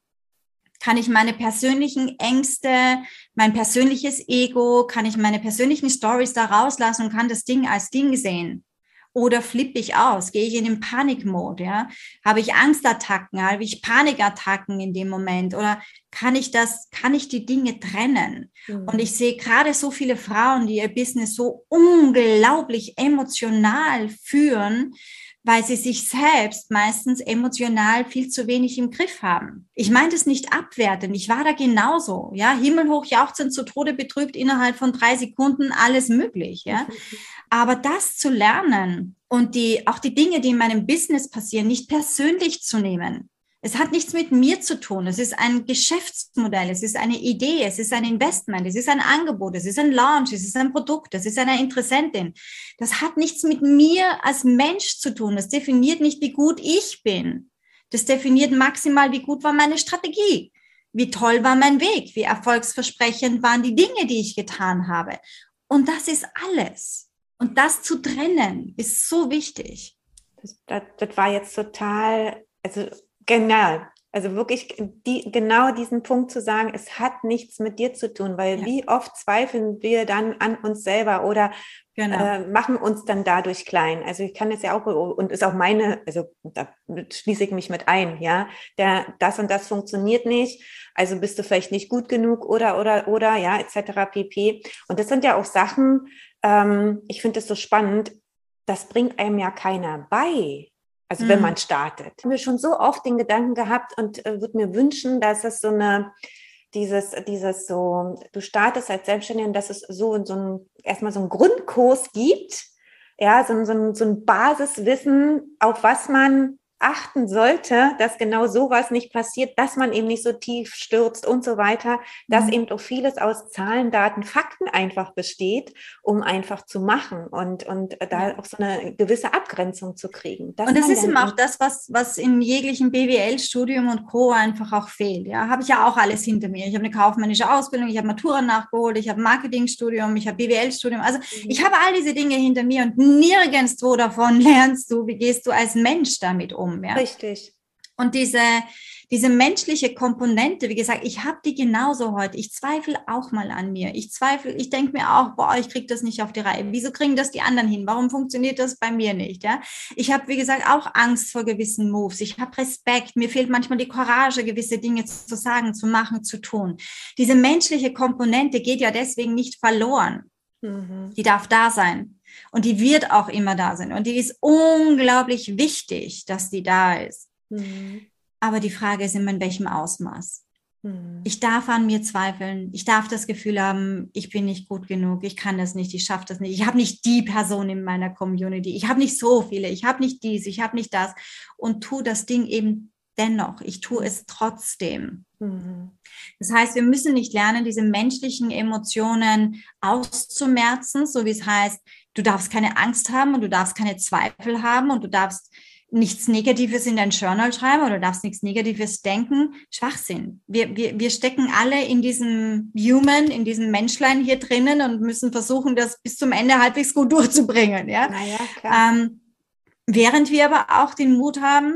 kann ich meine persönlichen Ängste, mein persönliches Ego, kann ich meine persönlichen Stories da rauslassen und kann das Ding als Ding sehen? Oder flippe ich aus? Gehe ich in den Panikmode? Ja? Habe ich Angstattacken? Habe ich Panikattacken in dem Moment? Oder kann ich das, kann ich die Dinge trennen? Mhm. Und ich sehe gerade so viele Frauen, die ihr Business so unglaublich emotional führen, weil sie sich selbst meistens emotional viel zu wenig im Griff haben. Ich meine das nicht abwertend, ich war da genauso, ja, himmelhoch jauchzend zu Tode betrübt, innerhalb von drei Sekunden alles möglich, ja. [LAUGHS] Aber das zu lernen und die, auch die Dinge, die in meinem Business passieren, nicht persönlich zu nehmen, es hat nichts mit mir zu tun. Es ist ein Geschäftsmodell, es ist eine Idee, es ist ein Investment, es ist ein Angebot, es ist ein Launch, es ist ein Produkt, es ist eine Interessentin. Das hat nichts mit mir als Mensch zu tun. Das definiert nicht, wie gut ich bin. Das definiert maximal, wie gut war meine Strategie, wie toll war mein Weg, wie erfolgsversprechend waren die Dinge, die ich getan habe. Und das ist alles. Und das zu trennen ist so wichtig. Das, das, das war jetzt total, also Genau. Also wirklich die, genau diesen Punkt zu sagen, es hat nichts mit dir zu tun, weil ja. wie oft zweifeln wir dann an uns selber oder genau. äh, machen uns dann dadurch klein. Also ich kann es ja auch, und ist auch meine, also da schließe ich mich mit ein, ja, der, das und das funktioniert nicht, also bist du vielleicht nicht gut genug oder, oder, oder, ja, etc. pp. Und das sind ja auch Sachen, ähm, ich finde das so spannend, das bringt einem ja keiner bei. Also mhm. wenn man startet. Ich habe mir schon so oft den Gedanken gehabt und äh, würde mir wünschen, dass es so eine, dieses, dieses so, du startest als Selbstständige, dass es so, so ein, erstmal so einen Grundkurs gibt, ja, so, so, so ein Basiswissen, auf was man achten sollte, dass genau sowas nicht passiert, dass man eben nicht so tief stürzt und so weiter, dass mhm. eben auch vieles aus Zahlen, Daten, Fakten einfach besteht, um einfach zu machen und, und da auch so eine gewisse Abgrenzung zu kriegen. und das ist eben auch das, was, was in jeglichem BWL-Studium und Co. einfach auch fehlt. Ja, habe ich ja auch alles hinter mir. Ich habe eine kaufmännische Ausbildung, ich habe Matura nachgeholt, ich habe Marketingstudium, ich habe BWL-Studium. Also mhm. ich habe all diese Dinge hinter mir und nirgendwo davon [LAUGHS] lernst du, wie gehst du als Mensch damit um um. Ja? Richtig. Und diese, diese menschliche Komponente, wie gesagt, ich habe die genauso heute. Ich zweifle auch mal an mir. Ich zweifle, ich denke mir auch, boah, ich kriege das nicht auf die Reihe. Wieso kriegen das die anderen hin? Warum funktioniert das bei mir nicht? Ja? Ich habe, wie gesagt, auch Angst vor gewissen Moves. Ich habe Respekt. Mir fehlt manchmal die Courage, gewisse Dinge zu sagen, zu machen, zu tun. Diese menschliche Komponente geht ja deswegen nicht verloren. Mhm. Die darf da sein. Und die wird auch immer da sein. Und die ist unglaublich wichtig, dass die da ist. Mhm. Aber die Frage ist immer, in welchem Ausmaß. Mhm. Ich darf an mir zweifeln. Ich darf das Gefühl haben, ich bin nicht gut genug. Ich kann das nicht. Ich schaffe das nicht. Ich habe nicht die Person in meiner Community. Ich habe nicht so viele. Ich habe nicht dies. Ich habe nicht das. Und tu das Ding eben dennoch. Ich tue es trotzdem. Mhm. Das heißt, wir müssen nicht lernen, diese menschlichen Emotionen auszumerzen, so wie es heißt, du darfst keine Angst haben und du darfst keine Zweifel haben und du darfst nichts Negatives in dein Journal schreiben oder darfst nichts Negatives denken. Schwachsinn. Wir, wir, wir stecken alle in diesem Human, in diesem Menschlein hier drinnen und müssen versuchen, das bis zum Ende halbwegs gut [LAUGHS] durchzubringen. Ja? Klar. Ähm, während wir aber auch den Mut haben,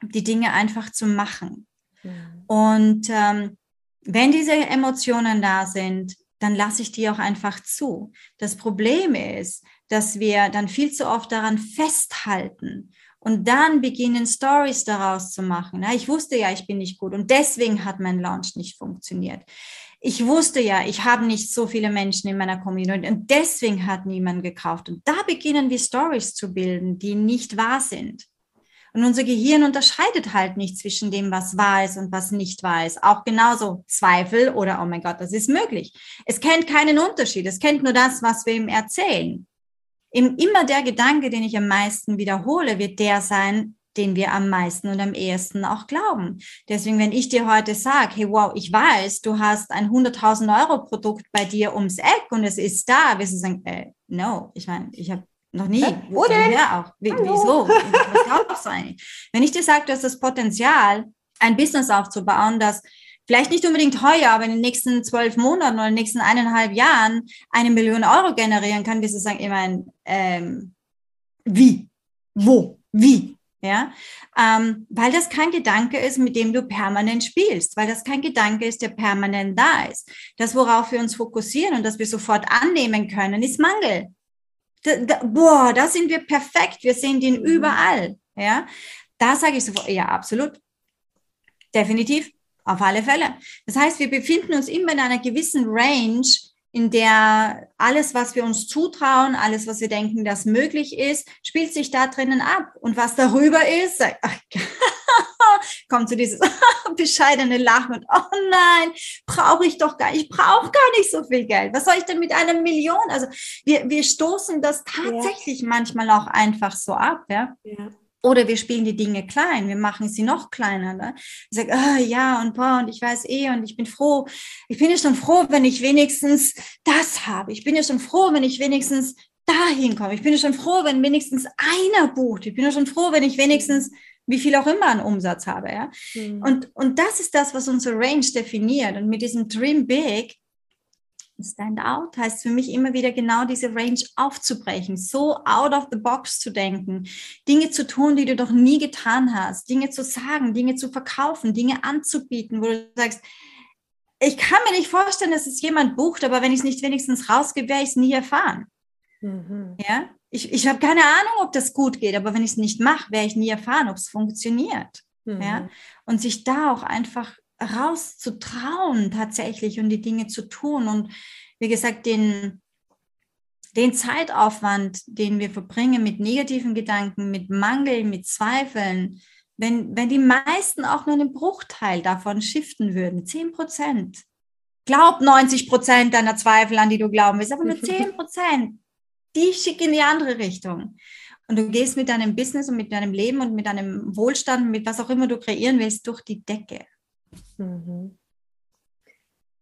die Dinge einfach zu machen. Mhm. Und ähm, wenn diese Emotionen da sind, dann lasse ich die auch einfach zu. Das Problem ist, dass wir dann viel zu oft daran festhalten und dann beginnen Stories daraus zu machen. Ich wusste ja, ich bin nicht gut und deswegen hat mein Launch nicht funktioniert. Ich wusste ja, ich habe nicht so viele Menschen in meiner Community und deswegen hat niemand gekauft. Und da beginnen wir Stories zu bilden, die nicht wahr sind. Und unser Gehirn unterscheidet halt nicht zwischen dem, was wahr ist und was nicht wahr ist. Auch genauso Zweifel oder, oh mein Gott, das ist möglich. Es kennt keinen Unterschied. Es kennt nur das, was wir ihm erzählen immer der Gedanke, den ich am meisten wiederhole, wird der sein, den wir am meisten und am ehesten auch glauben. Deswegen, wenn ich dir heute sage, hey, wow, ich weiß, du hast ein 100.000 Euro Produkt bei dir ums Eck und es ist da, wirst du sagen, äh, no, ich meine, ich habe noch nie. Wo denn? Ja, auch. Wie, wieso? [LAUGHS] Was glaubst du eigentlich? Wenn ich dir sage, du hast das Potenzial, ein Business aufzubauen, das vielleicht nicht unbedingt heuer, aber in den nächsten zwölf Monaten oder in den nächsten eineinhalb Jahren eine Million Euro generieren kann, wirst du sagen, ich meine, ähm, wie? Wo? Wie? Ja, ähm, weil das kein Gedanke ist, mit dem du permanent spielst, weil das kein Gedanke ist, der permanent da ist. Das, worauf wir uns fokussieren und das wir sofort annehmen können, ist Mangel. Da, da, boah, da sind wir perfekt. Wir sehen den mhm. überall. Ja, da sage ich sofort, ja, absolut. Definitiv. Auf alle Fälle. Das heißt, wir befinden uns immer in einer gewissen Range, in der alles, was wir uns zutrauen, alles, was wir denken, das möglich ist, spielt sich da drinnen ab. Und was darüber ist, [LAUGHS] kommt zu dieses [LAUGHS] bescheidene Lachen und oh nein, brauche ich doch gar nicht, ich brauche gar nicht so viel Geld. Was soll ich denn mit einer Million? Also wir, wir stoßen das tatsächlich ja. manchmal auch einfach so ab. Ja? ja. Oder wir spielen die Dinge klein, wir machen sie noch kleiner. Ne? Ich sage, oh, ja und boah, und ich weiß eh und ich bin froh. Ich bin ja schon froh, wenn ich wenigstens das habe. Ich bin ja schon froh, wenn ich wenigstens dahin komme. Ich bin ja schon froh, wenn wenigstens einer bucht. Ich bin ja schon froh, wenn ich wenigstens wie viel auch immer an Umsatz habe. Ja? Mhm. Und, und das ist das, was unsere Range definiert. Und mit diesem Dream Big Stand out heißt für mich immer wieder genau diese Range aufzubrechen, so out of the box zu denken, Dinge zu tun, die du doch nie getan hast, Dinge zu sagen, Dinge zu verkaufen, Dinge anzubieten, wo du sagst, ich kann mir nicht vorstellen, dass es jemand bucht, aber wenn ich es nicht wenigstens rausgebe, werde ich es nie erfahren. Mhm. Ja, ich, ich habe keine Ahnung, ob das gut geht, aber wenn ich es nicht mache, werde ich nie erfahren, ob es funktioniert. Mhm. Ja, und sich da auch einfach rauszutrauen tatsächlich und die Dinge zu tun. Und wie gesagt, den, den Zeitaufwand, den wir verbringen mit negativen Gedanken, mit Mangel, mit Zweifeln, wenn, wenn die meisten auch nur einen Bruchteil davon shiften würden, 10 Prozent, glaub 90 Prozent deiner Zweifel, an die du glauben willst, aber nur [LAUGHS] 10 Prozent, die schicken in die andere Richtung. Und du gehst mit deinem Business und mit deinem Leben und mit deinem Wohlstand, mit was auch immer du kreieren willst, durch die Decke. Mhm.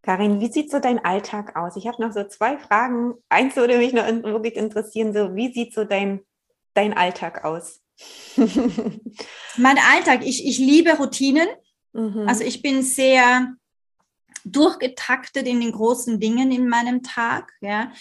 Karin, wie sieht so dein Alltag aus? Ich habe noch so zwei Fragen. Eins würde mich noch wirklich interessieren, so wie sieht so dein, dein Alltag aus? [LAUGHS] mein Alltag, ich, ich liebe Routinen. Mhm. Also ich bin sehr durchgetaktet in den großen Dingen in meinem Tag. Ja.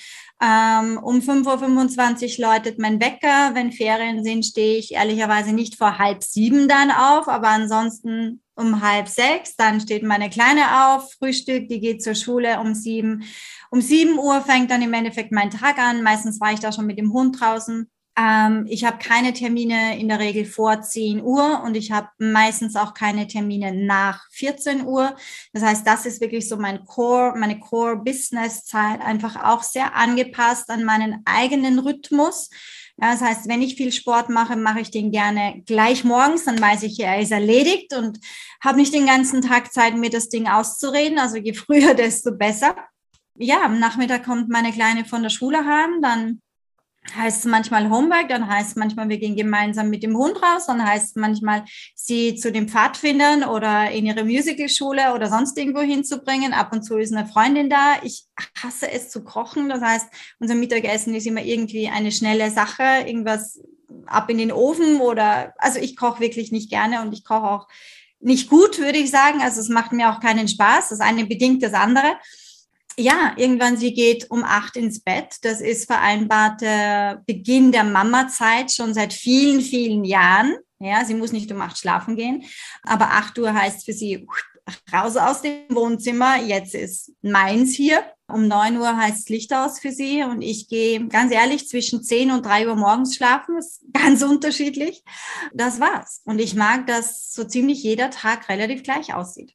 Ähm, um 5.25 Uhr läutet mein Wecker. Wenn Ferien sind, stehe ich ehrlicherweise nicht vor halb sieben dann auf, aber ansonsten um halb sechs, dann steht meine Kleine auf, Frühstück, die geht zur Schule um sieben. Um sieben Uhr fängt dann im Endeffekt mein Tag an. Meistens war ich da schon mit dem Hund draußen. Ähm, ich habe keine Termine in der Regel vor 10 Uhr und ich habe meistens auch keine Termine nach 14 Uhr. Das heißt, das ist wirklich so mein Core, meine Core-Business-Zeit, einfach auch sehr angepasst an meinen eigenen Rhythmus. Ja, das heißt, wenn ich viel Sport mache, mache ich den gerne gleich morgens, dann weiß ich, er ist erledigt und habe nicht den ganzen Tag Zeit, mir das Ding auszureden. Also je [LAUGHS] früher, desto besser. Ja, am Nachmittag kommt meine Kleine von der Schule heim, dann heißt es manchmal Homework, dann heißt es manchmal, wir gehen gemeinsam mit dem Hund raus, dann heißt es manchmal, sie zu den Pfadfindern oder in ihre Musicalschule oder sonst irgendwo hinzubringen. Ab und zu ist eine Freundin da. Ich hasse es zu kochen. Das heißt, unser Mittagessen ist immer irgendwie eine schnelle Sache, irgendwas ab in den Ofen oder, also ich koche wirklich nicht gerne und ich koche auch nicht gut, würde ich sagen. Also es macht mir auch keinen Spaß. Das eine bedingt das andere. Ja, irgendwann sie geht um acht ins Bett. Das ist vereinbarter Beginn der Mama-Zeit schon seit vielen, vielen Jahren. Ja, sie muss nicht um acht schlafen gehen, aber acht Uhr heißt für sie raus aus dem Wohnzimmer. Jetzt ist meins hier. Um neun Uhr heißt Licht aus für sie und ich gehe ganz ehrlich zwischen zehn und drei Uhr morgens schlafen. Das ist ganz [LAUGHS] unterschiedlich. Das war's. Und ich mag, dass so ziemlich jeder Tag relativ gleich aussieht.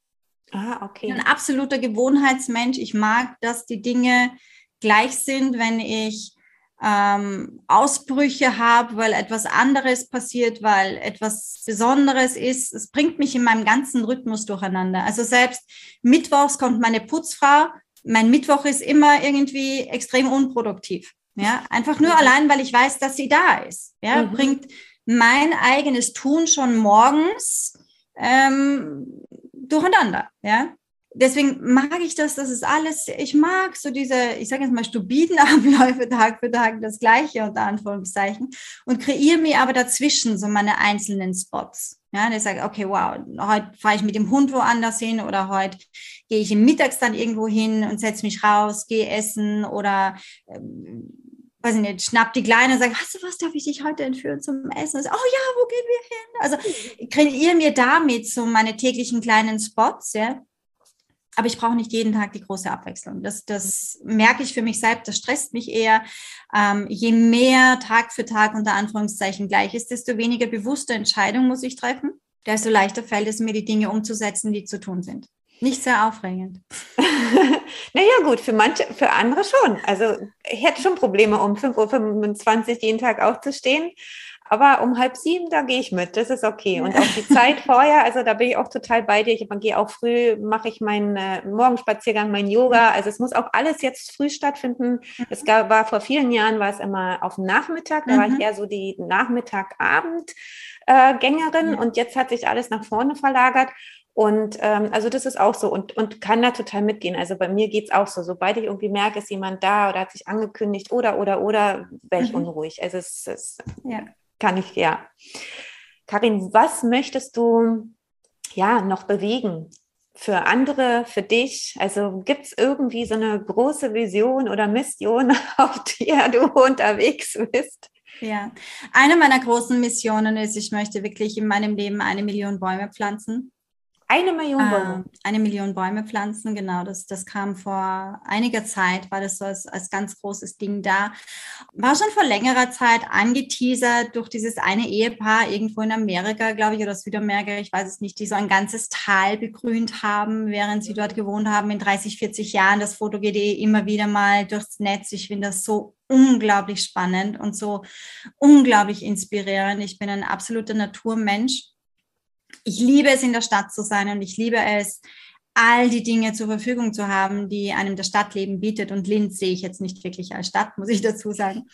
Ah, okay. Ein absoluter Gewohnheitsmensch. Ich mag, dass die Dinge gleich sind, wenn ich ähm, Ausbrüche habe, weil etwas anderes passiert, weil etwas Besonderes ist. Es bringt mich in meinem ganzen Rhythmus durcheinander. Also selbst mittwochs kommt meine Putzfrau. Mein Mittwoch ist immer irgendwie extrem unproduktiv. Ja, einfach nur allein, weil ich weiß, dass sie da ist. Ja, mhm. bringt mein eigenes Tun schon morgens ähm, durcheinander. Ja, deswegen mag ich das, das ist alles, ich mag so diese, ich sage jetzt mal, stupiden [LAUGHS] Abläufe Tag für Tag, das Gleiche unter Anführungszeichen und kreiere mir aber dazwischen so meine einzelnen Spots. Ja, ich sage, okay, wow, heute fahre ich mit dem Hund woanders hin oder heute gehe ich im Mittags dann irgendwo hin und setze mich raus, gehe essen oder ähm, weiß ich nicht, schnapp die Kleine und sage, hast du was, darf ich dich heute entführen zum Essen? So, oh ja, wo gehen wir hin? Also kreiere mir damit so meine täglichen kleinen Spots, ja, aber ich brauche nicht jeden Tag die große Abwechslung. Das, das merke ich für mich selbst, das stresst mich eher. Ähm, je mehr Tag für Tag unter Anführungszeichen gleich ist, desto weniger bewusste Entscheidungen muss ich treffen, desto leichter fällt es mir, die Dinge umzusetzen, die zu tun sind. Nicht sehr aufregend. [LAUGHS] naja, gut, für manche, für andere schon. Also ich hätte schon Probleme, um 5.25 Uhr jeden Tag aufzustehen. Aber um halb sieben, da gehe ich mit. Das ist okay. Und auch die Zeit [LAUGHS] vorher, also da bin ich auch total bei dir. Ich gehe auch früh, mache ich meinen äh, Morgenspaziergang, mein Yoga. Also es muss auch alles jetzt früh stattfinden. Mhm. Es gab, war vor vielen Jahren, war es immer auf dem Nachmittag. Da mhm. war ich mhm. eher so die Nachmittag-Abend. Äh, Gängerin und jetzt hat sich alles nach vorne verlagert. Und ähm, also das ist auch so und, und kann da total mitgehen. Also bei mir geht's auch so. Sobald ich irgendwie merke, ist jemand da oder hat sich angekündigt oder oder oder, wäre ich mhm. unruhig. Also es ist ja kann ich, ja. Karin, was möchtest du ja noch bewegen? Für andere, für dich? Also gibt es irgendwie so eine große Vision oder Mission, [LAUGHS] auf der du unterwegs bist? Ja, eine meiner großen Missionen ist, ich möchte wirklich in meinem Leben eine Million Bäume pflanzen. Eine Million Bäume. Äh, eine Million Bäume pflanzen, genau. Das, das kam vor einiger Zeit, war das so als, als ganz großes Ding da. War schon vor längerer Zeit angeteasert durch dieses eine Ehepaar irgendwo in Amerika, glaube ich, oder Südamerika, ich weiß es nicht, die so ein ganzes Tal begrünt haben, während sie dort gewohnt haben in 30, 40 Jahren. Das Foto geht eh immer wieder mal durchs Netz. Ich finde das so unglaublich spannend und so unglaublich inspirierend. Ich bin ein absoluter Naturmensch ich liebe es, in der Stadt zu sein und ich liebe es, all die Dinge zur Verfügung zu haben, die einem das Stadtleben bietet. Und Linz sehe ich jetzt nicht wirklich als Stadt, muss ich dazu sagen.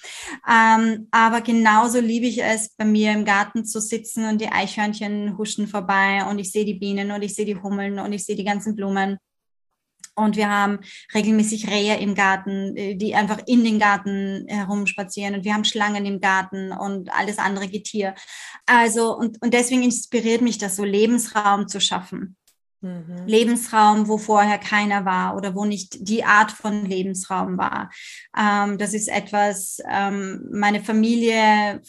Ähm, aber genauso liebe ich es, bei mir im Garten zu sitzen und die Eichhörnchen huschen vorbei und ich sehe die Bienen und ich sehe die Hummeln und ich sehe die ganzen Blumen. Und wir haben regelmäßig Rehe im Garten, äh, die einfach in den Garten herumspazieren. Und wir haben Schlangen im Garten und alles andere Getier. Also, und, und deswegen inspiriert mich das so, Lebensraum zu schaffen. Mhm. Lebensraum, wo vorher keiner war oder wo nicht die Art von Lebensraum war. Ähm, das ist etwas, ähm, meine Familie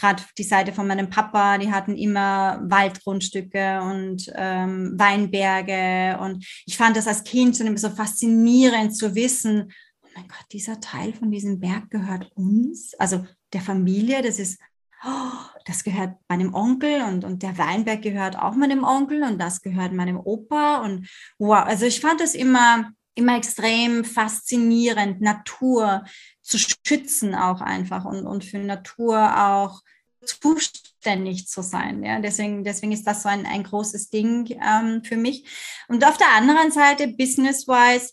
gerade die Seite von meinem Papa, die hatten immer Waldgrundstücke und ähm, Weinberge. Und ich fand das als Kind schon immer so faszinierend zu wissen, oh mein Gott, dieser Teil von diesem Berg gehört uns, also der Familie, das ist, oh, das gehört meinem Onkel und, und der Weinberg gehört auch meinem Onkel und das gehört meinem Opa. Und wow, also ich fand das immer immer extrem faszinierend, Natur zu schützen auch einfach und, und für Natur auch zuständig zu sein. Ja, deswegen, deswegen ist das so ein, ein großes Ding ähm, für mich. Und auf der anderen Seite, business-wise,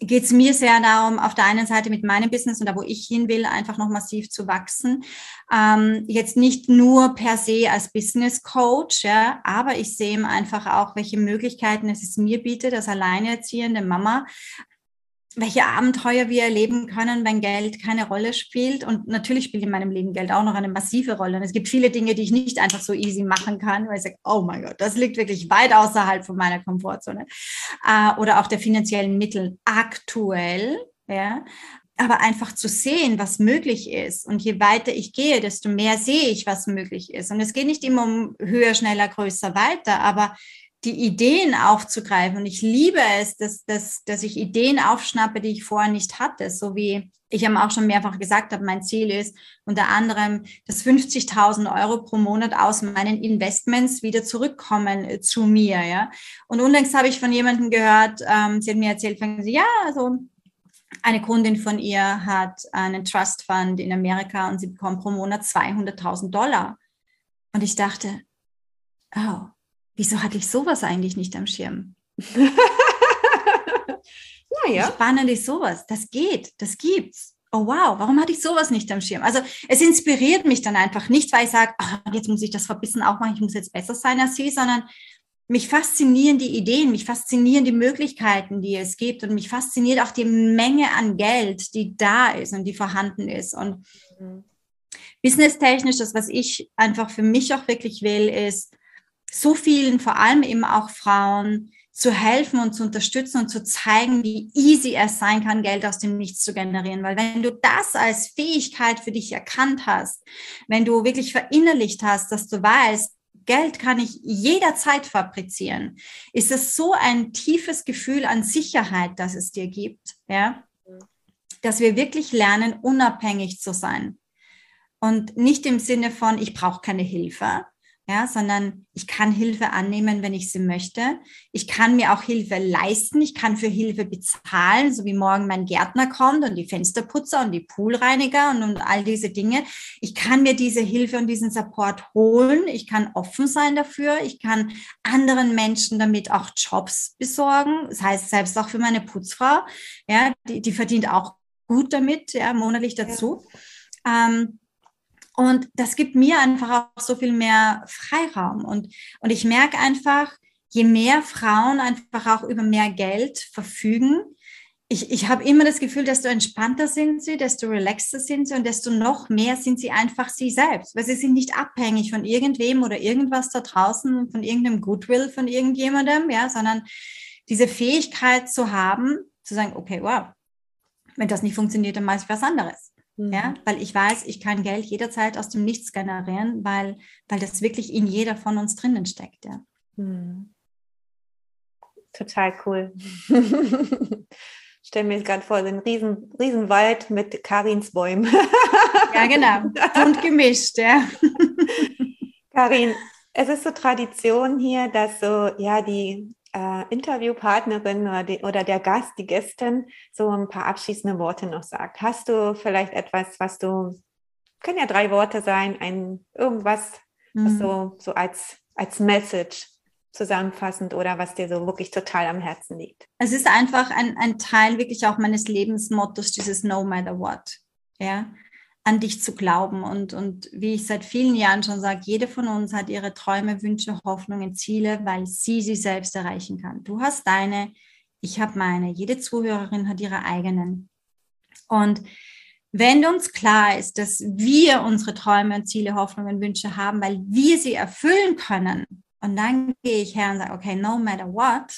geht es mir sehr darum, auf der einen Seite mit meinem Business und da, wo ich hin will, einfach noch massiv zu wachsen. Ähm, jetzt nicht nur per se als Business Coach, ja, aber ich sehe einfach auch, welche Möglichkeiten es mir bietet, als alleinerziehende Mama, welche Abenteuer wir erleben können, wenn Geld keine Rolle spielt. Und natürlich spielt in meinem Leben Geld auch noch eine massive Rolle. Und es gibt viele Dinge, die ich nicht einfach so easy machen kann, weil ich sage, oh mein Gott, das liegt wirklich weit außerhalb von meiner Komfortzone. Äh, oder auch der finanziellen Mittel aktuell. Ja, aber einfach zu sehen, was möglich ist. Und je weiter ich gehe, desto mehr sehe ich, was möglich ist. Und es geht nicht immer um höher, schneller, größer, weiter, aber die Ideen aufzugreifen. Und ich liebe es, dass, dass, dass ich Ideen aufschnappe, die ich vorher nicht hatte. So wie ich habe auch schon mehrfach gesagt habe, mein Ziel ist unter anderem, dass 50.000 Euro pro Monat aus meinen Investments wieder zurückkommen äh, zu mir. Ja? Und unlängst habe ich von jemandem gehört, ähm, sie hat mir erzählt, sie, ja, also eine Kundin von ihr hat einen Trust Fund in Amerika und sie bekommt pro Monat 200.000 Dollar. Und ich dachte, oh, wieso hatte ich sowas eigentlich nicht am Schirm? naja. Spannend ist sowas. Das geht, das gibt's. Oh wow, warum hatte ich sowas nicht am Schirm? Also es inspiriert mich dann einfach nicht, weil ich sage, oh, jetzt muss ich das Verbissen auch machen, ich muss jetzt besser sein als sie, sondern mich faszinieren die Ideen, mich faszinieren die Möglichkeiten, die es gibt und mich fasziniert auch die Menge an Geld, die da ist und die vorhanden ist. Und mhm. businesstechnisch, das, was ich einfach für mich auch wirklich will, ist, so vielen, vor allem eben auch Frauen, zu helfen und zu unterstützen und zu zeigen, wie easy es sein kann, Geld aus dem Nichts zu generieren. Weil wenn du das als Fähigkeit für dich erkannt hast, wenn du wirklich verinnerlicht hast, dass du weißt, Geld kann ich jederzeit fabrizieren, ist es so ein tiefes Gefühl an Sicherheit, das es dir gibt, ja, dass wir wirklich lernen, unabhängig zu sein. Und nicht im Sinne von, ich brauche keine Hilfe, ja, sondern ich kann Hilfe annehmen, wenn ich sie möchte. Ich kann mir auch Hilfe leisten. Ich kann für Hilfe bezahlen, so wie morgen mein Gärtner kommt und die Fensterputzer und die Poolreiniger und, und all diese Dinge. Ich kann mir diese Hilfe und diesen Support holen. Ich kann offen sein dafür. Ich kann anderen Menschen damit auch Jobs besorgen. Das heißt, selbst auch für meine Putzfrau, ja, die, die verdient auch gut damit, ja, monatlich dazu. Ja. Ähm, und das gibt mir einfach auch so viel mehr Freiraum. Und, und ich merke einfach, je mehr Frauen einfach auch über mehr Geld verfügen, ich, ich habe immer das Gefühl, desto entspannter sind sie, desto relaxter sind sie und desto noch mehr sind sie einfach sie selbst, weil sie sind nicht abhängig von irgendwem oder irgendwas da draußen, von irgendeinem Goodwill von irgendjemandem, ja, sondern diese Fähigkeit zu haben, zu sagen, okay, wow, wenn das nicht funktioniert, dann mache ich was anderes. Mhm. Ja, weil ich weiß, ich kann Geld jederzeit aus dem Nichts generieren, weil, weil das wirklich in jeder von uns drinnen steckt. Ja. Mhm. Total cool. [LAUGHS] stelle mir gerade vor, so einen riesen, riesen Wald mit Karins Bäumen. ja, genau. Und gemischt, ja. Karin, es ist so Tradition hier, dass so, ja, die äh, Interviewpartnerin oder, die, oder der Gast, die Gästin, so ein paar abschließende Worte noch sagt. Hast du vielleicht etwas, was du, können ja drei Worte sein, ein irgendwas, mhm. was so, so als, als Message zusammenfassend oder was dir so wirklich total am Herzen liegt? Es ist einfach ein, ein Teil wirklich auch meines Lebensmottos, dieses No matter what. Ja, an dich zu glauben. Und, und wie ich seit vielen Jahren schon sage, jede von uns hat ihre Träume, Wünsche, Hoffnungen, Ziele, weil sie sie selbst erreichen kann. Du hast deine, ich habe meine. Jede Zuhörerin hat ihre eigenen. Und wenn uns klar ist, dass wir unsere Träume, Ziele, Hoffnungen, Wünsche haben, weil wir sie erfüllen können, und dann gehe ich her und sage, okay, no matter what,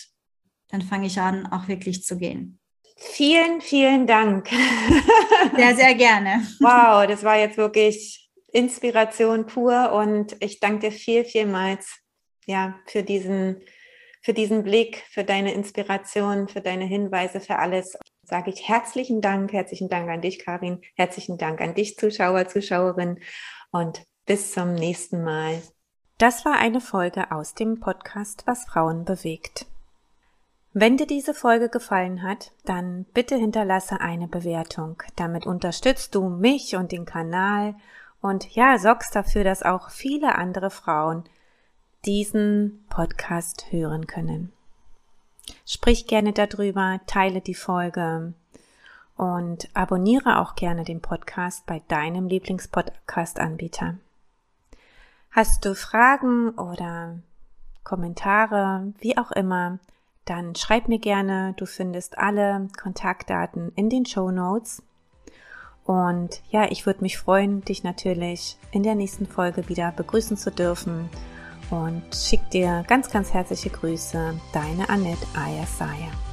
dann fange ich an, auch wirklich zu gehen. Vielen, vielen Dank. [LAUGHS] Sehr, sehr gerne. Wow, das war jetzt wirklich Inspiration pur und ich danke dir viel, vielmals ja, für diesen, für diesen Blick, für deine Inspiration, für deine Hinweise, für alles. Sage ich herzlichen Dank, herzlichen Dank an dich, Karin, herzlichen Dank an dich, Zuschauer, Zuschauerin und bis zum nächsten Mal. Das war eine Folge aus dem Podcast Was Frauen bewegt. Wenn dir diese Folge gefallen hat, dann bitte hinterlasse eine Bewertung. Damit unterstützt du mich und den Kanal und ja, sorgst dafür, dass auch viele andere Frauen diesen Podcast hören können. Sprich gerne darüber, teile die Folge und abonniere auch gerne den Podcast bei deinem Lieblingspodcast-Anbieter. Hast du Fragen oder Kommentare, wie auch immer, dann schreib mir gerne. Du findest alle Kontaktdaten in den Show Notes. Und ja, ich würde mich freuen, dich natürlich in der nächsten Folge wieder begrüßen zu dürfen. Und schick dir ganz, ganz herzliche Grüße, deine Annette Ayasaya.